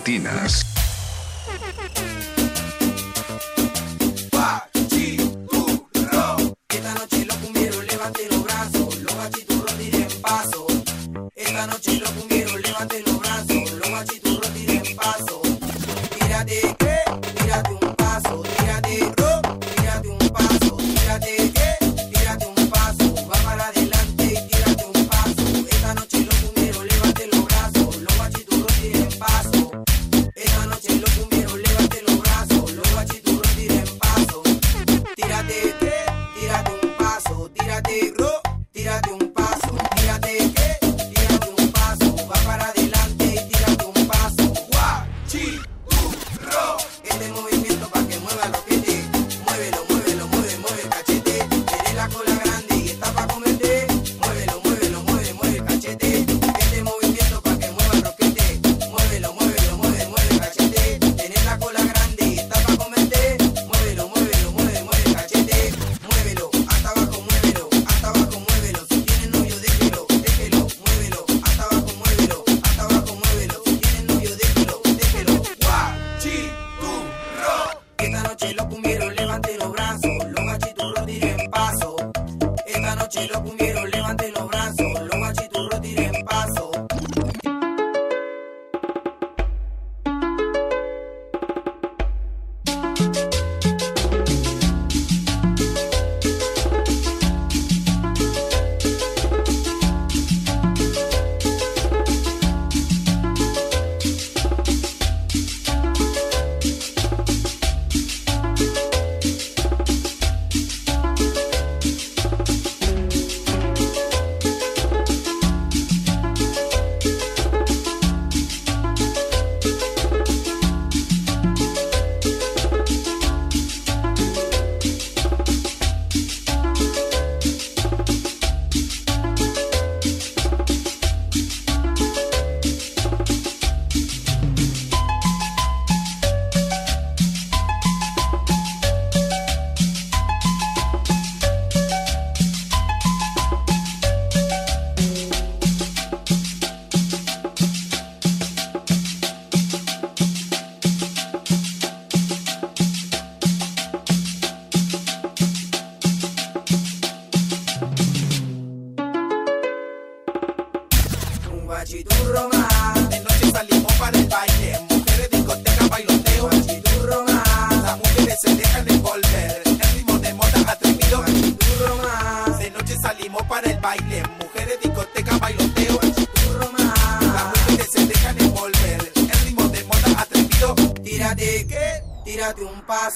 De,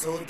un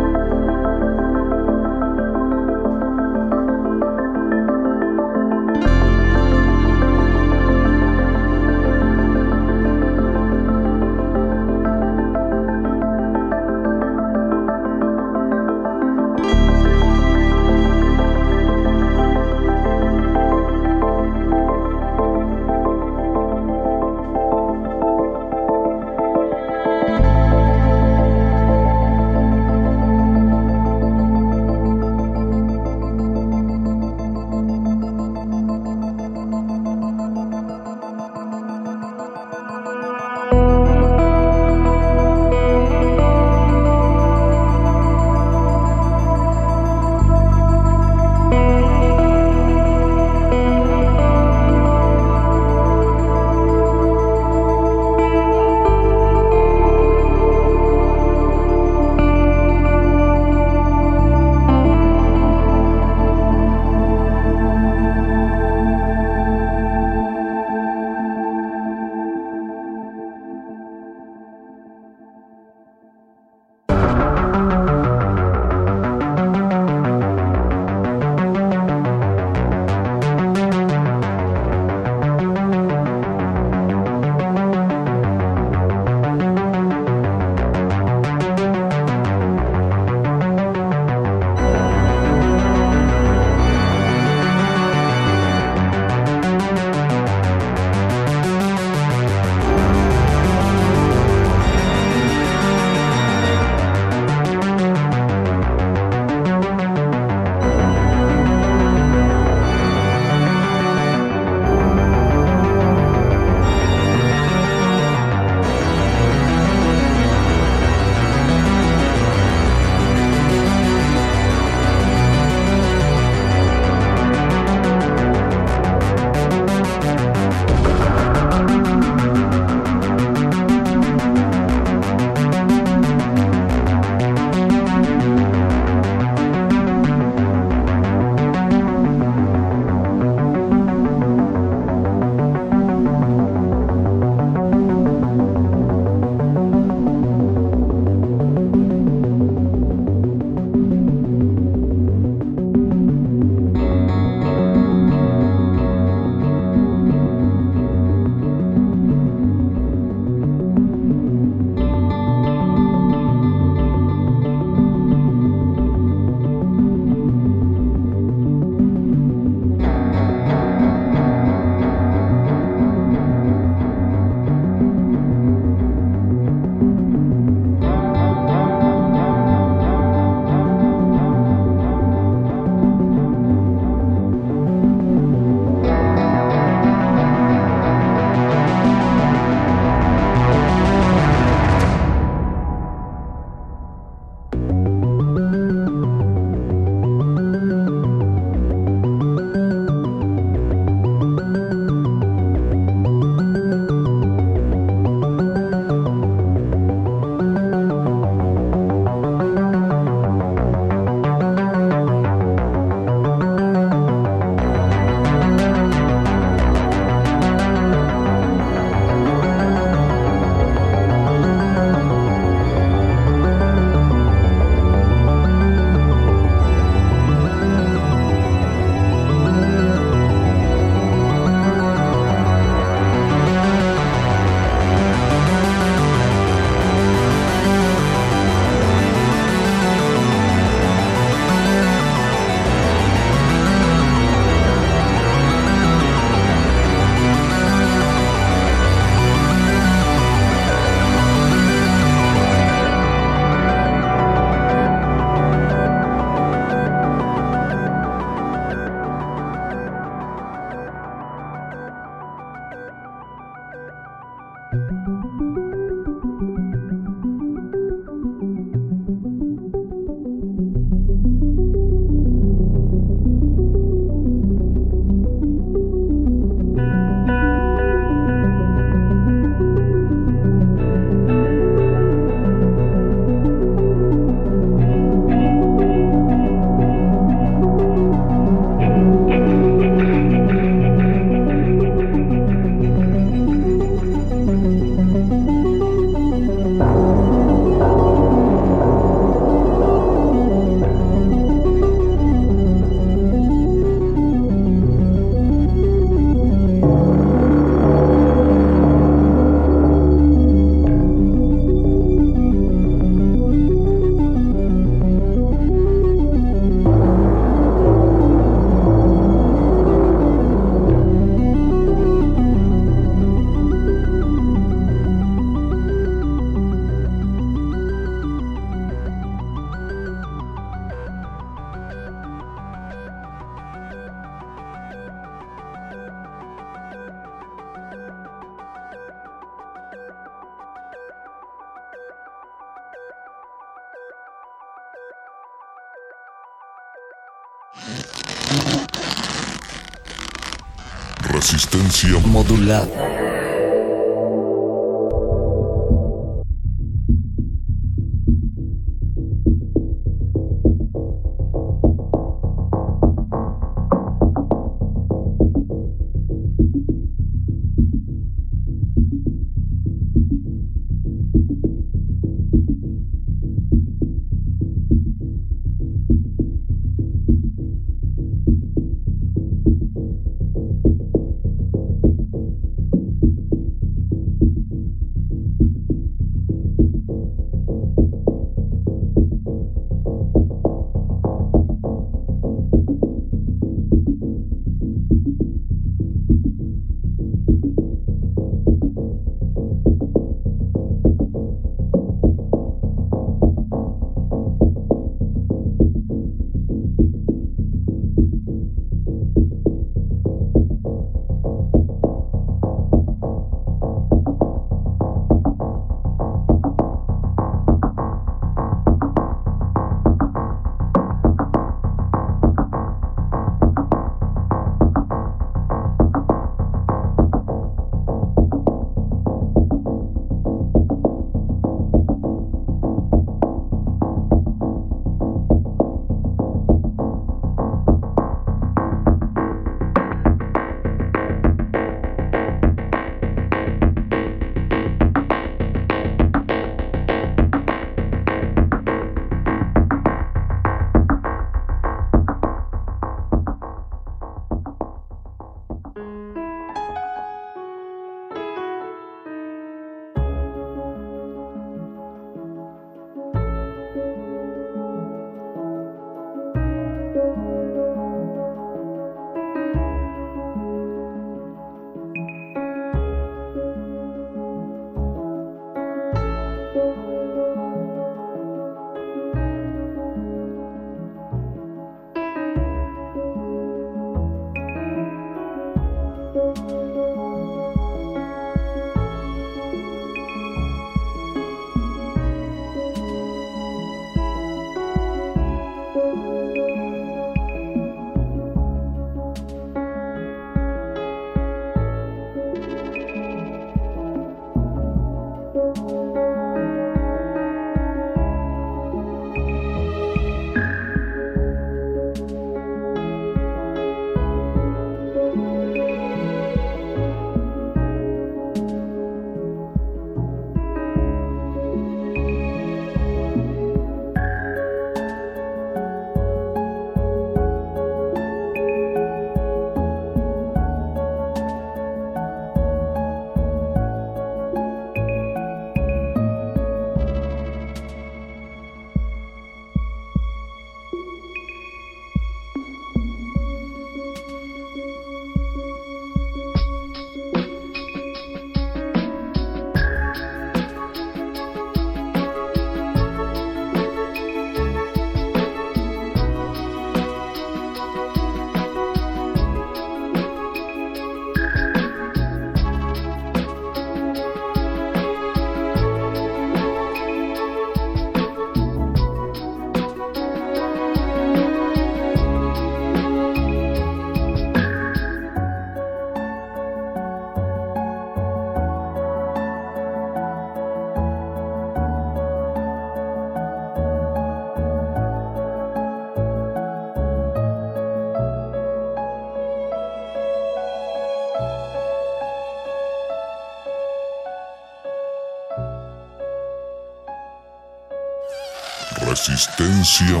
Resistencia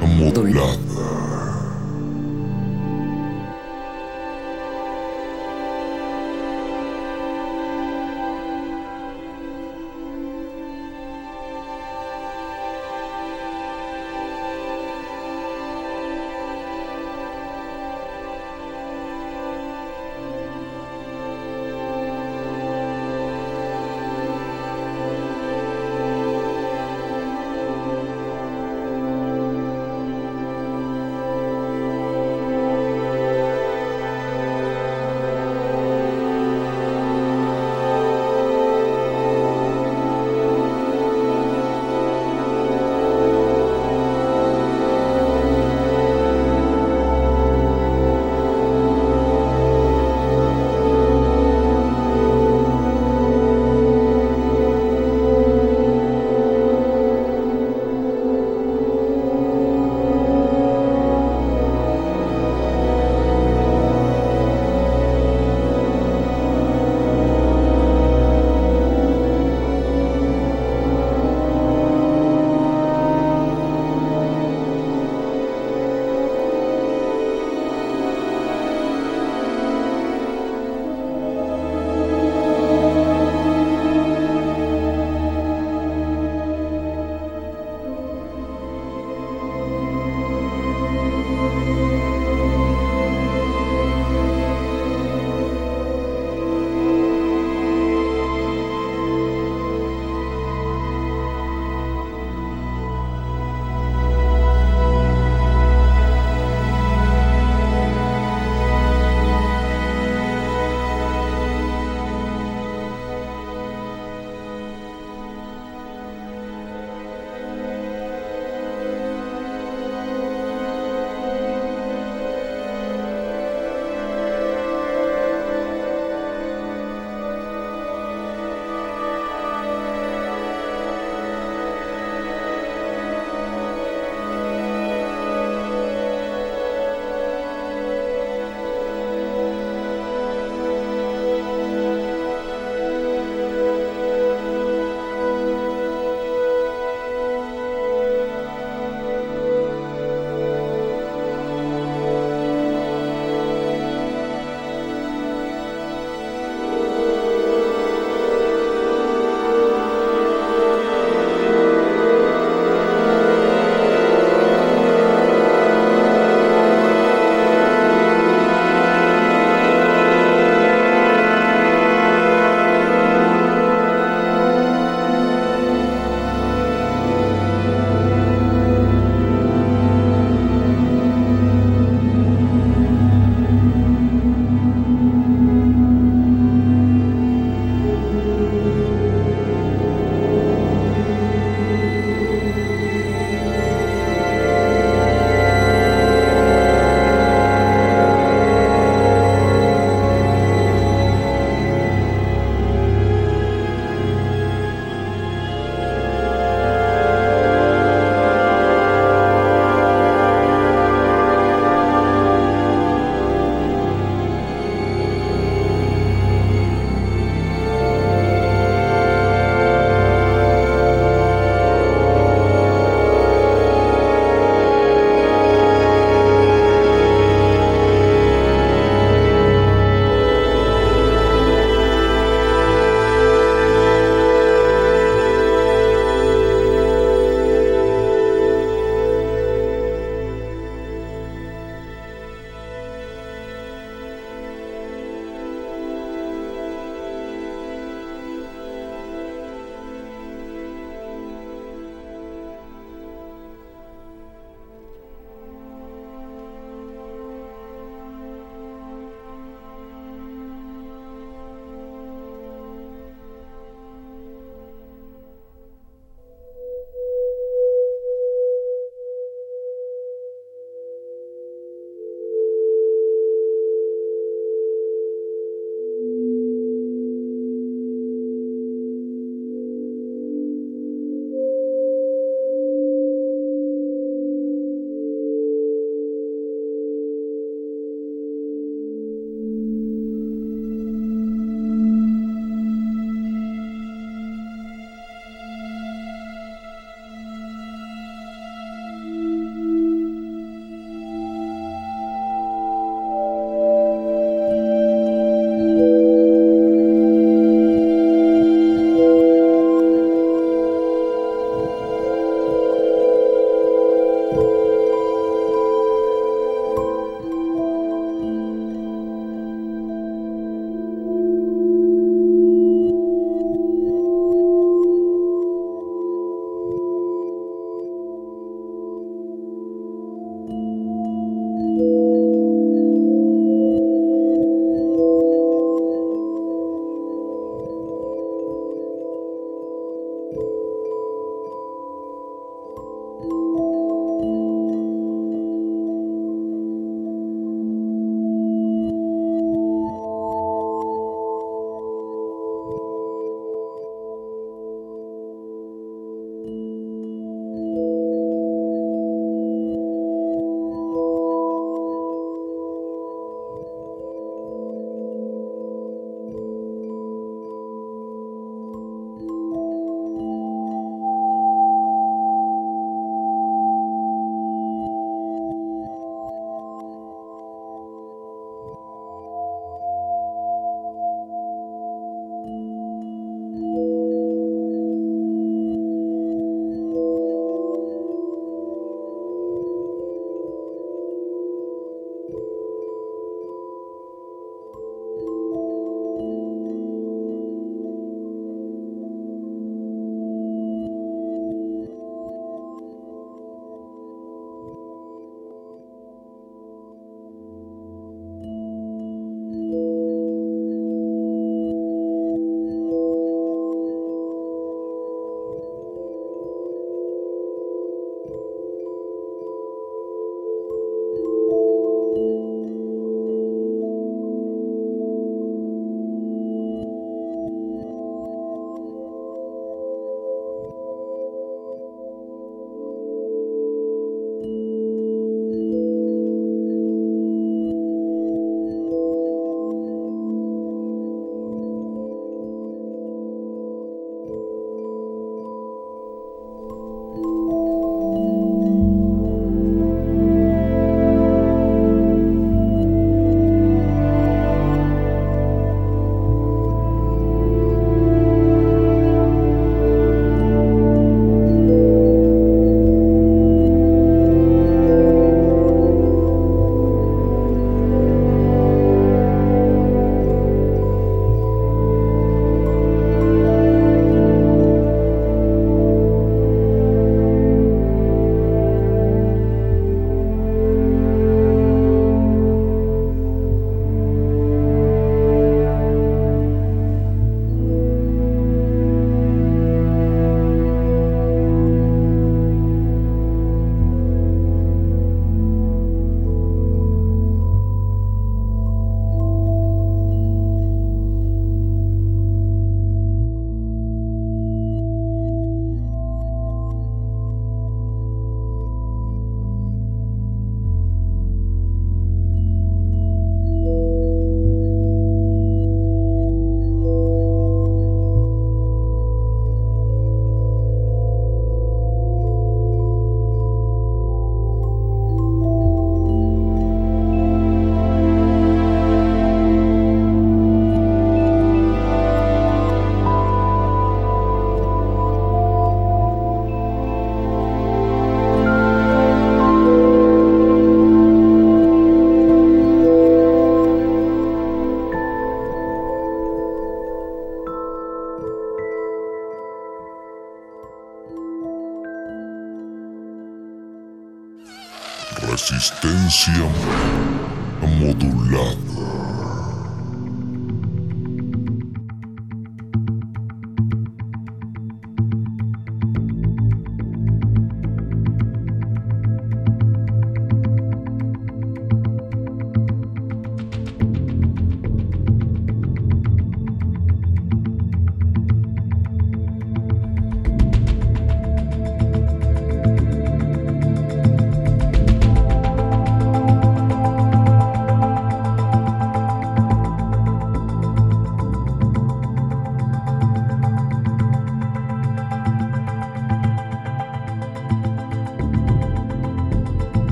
modulada.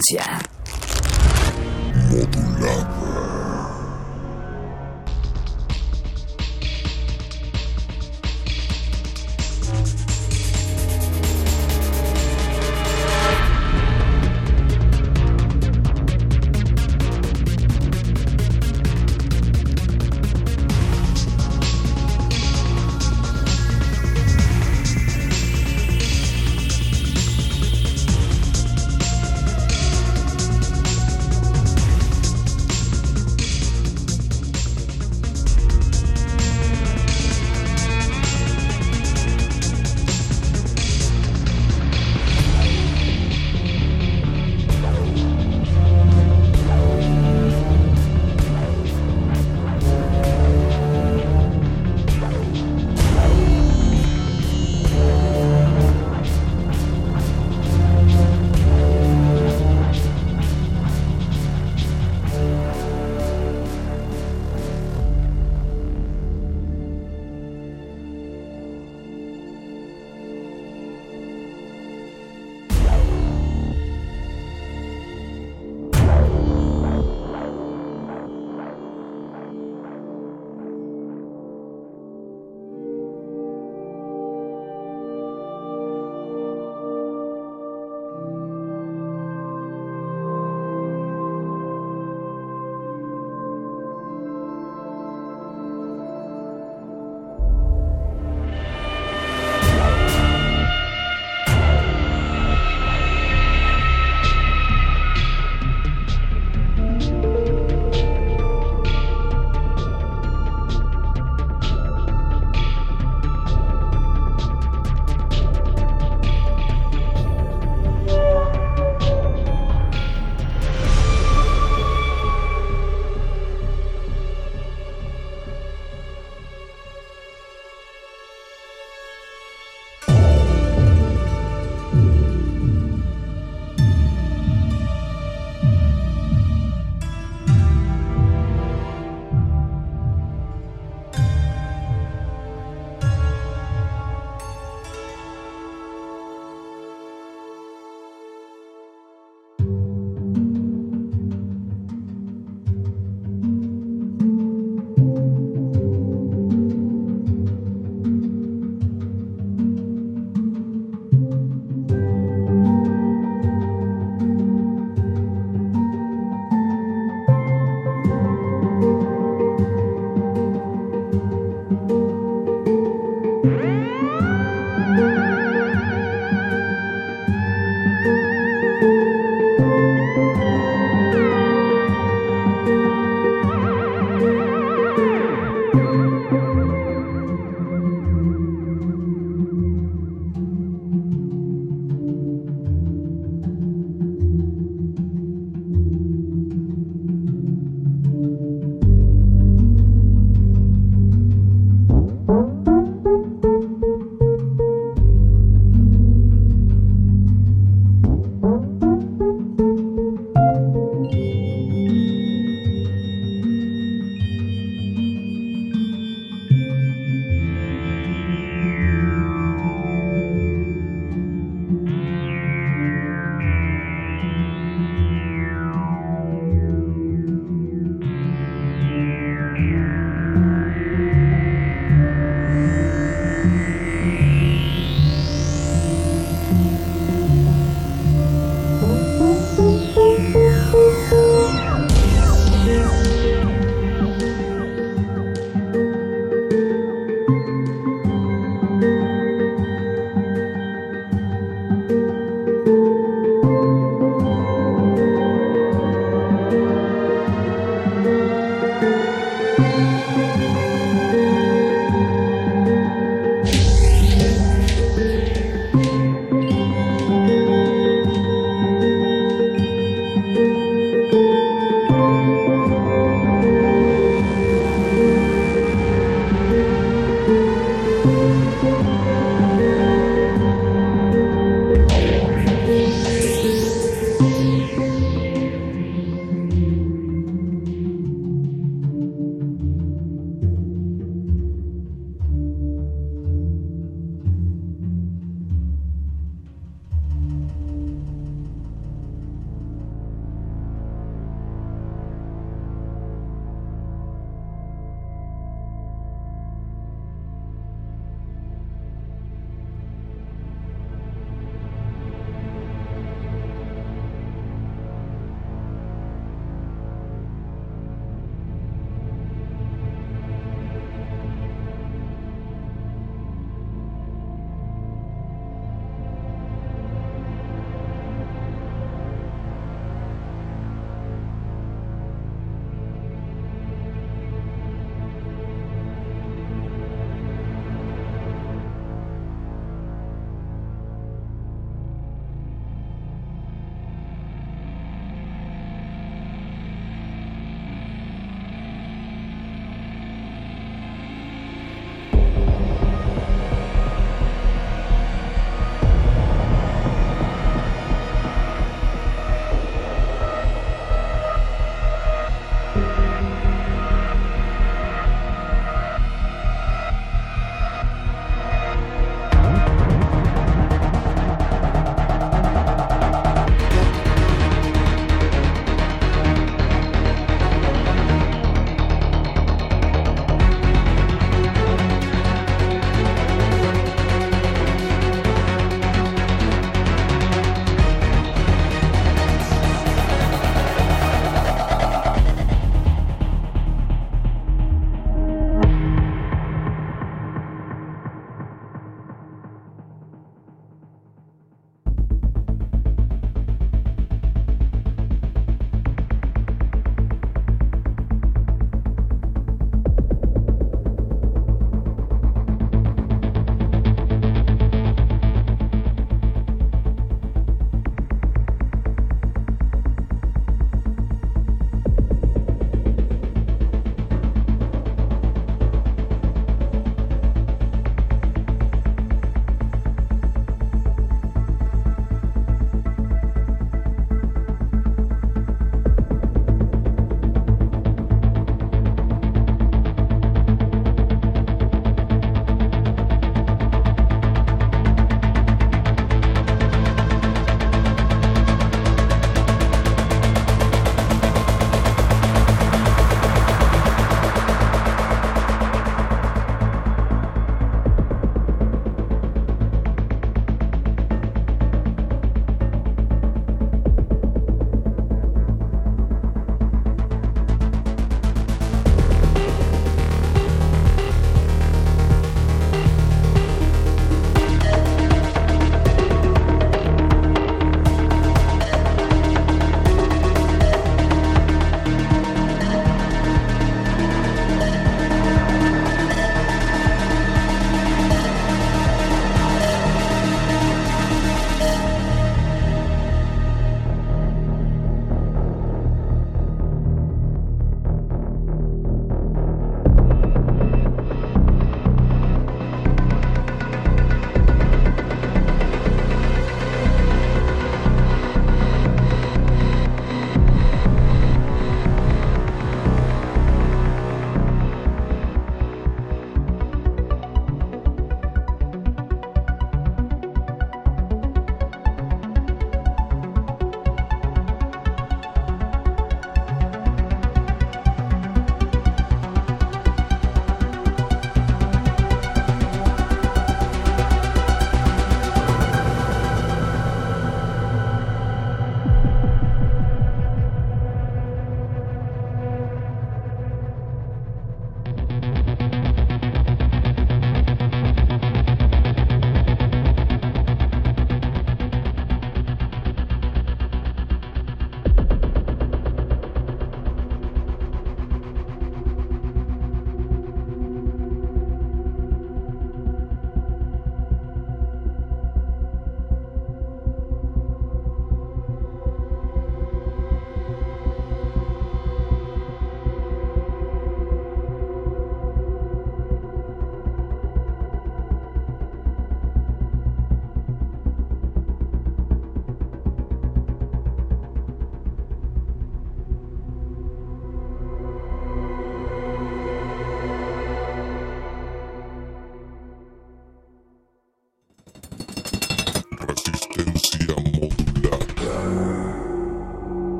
Resistencia.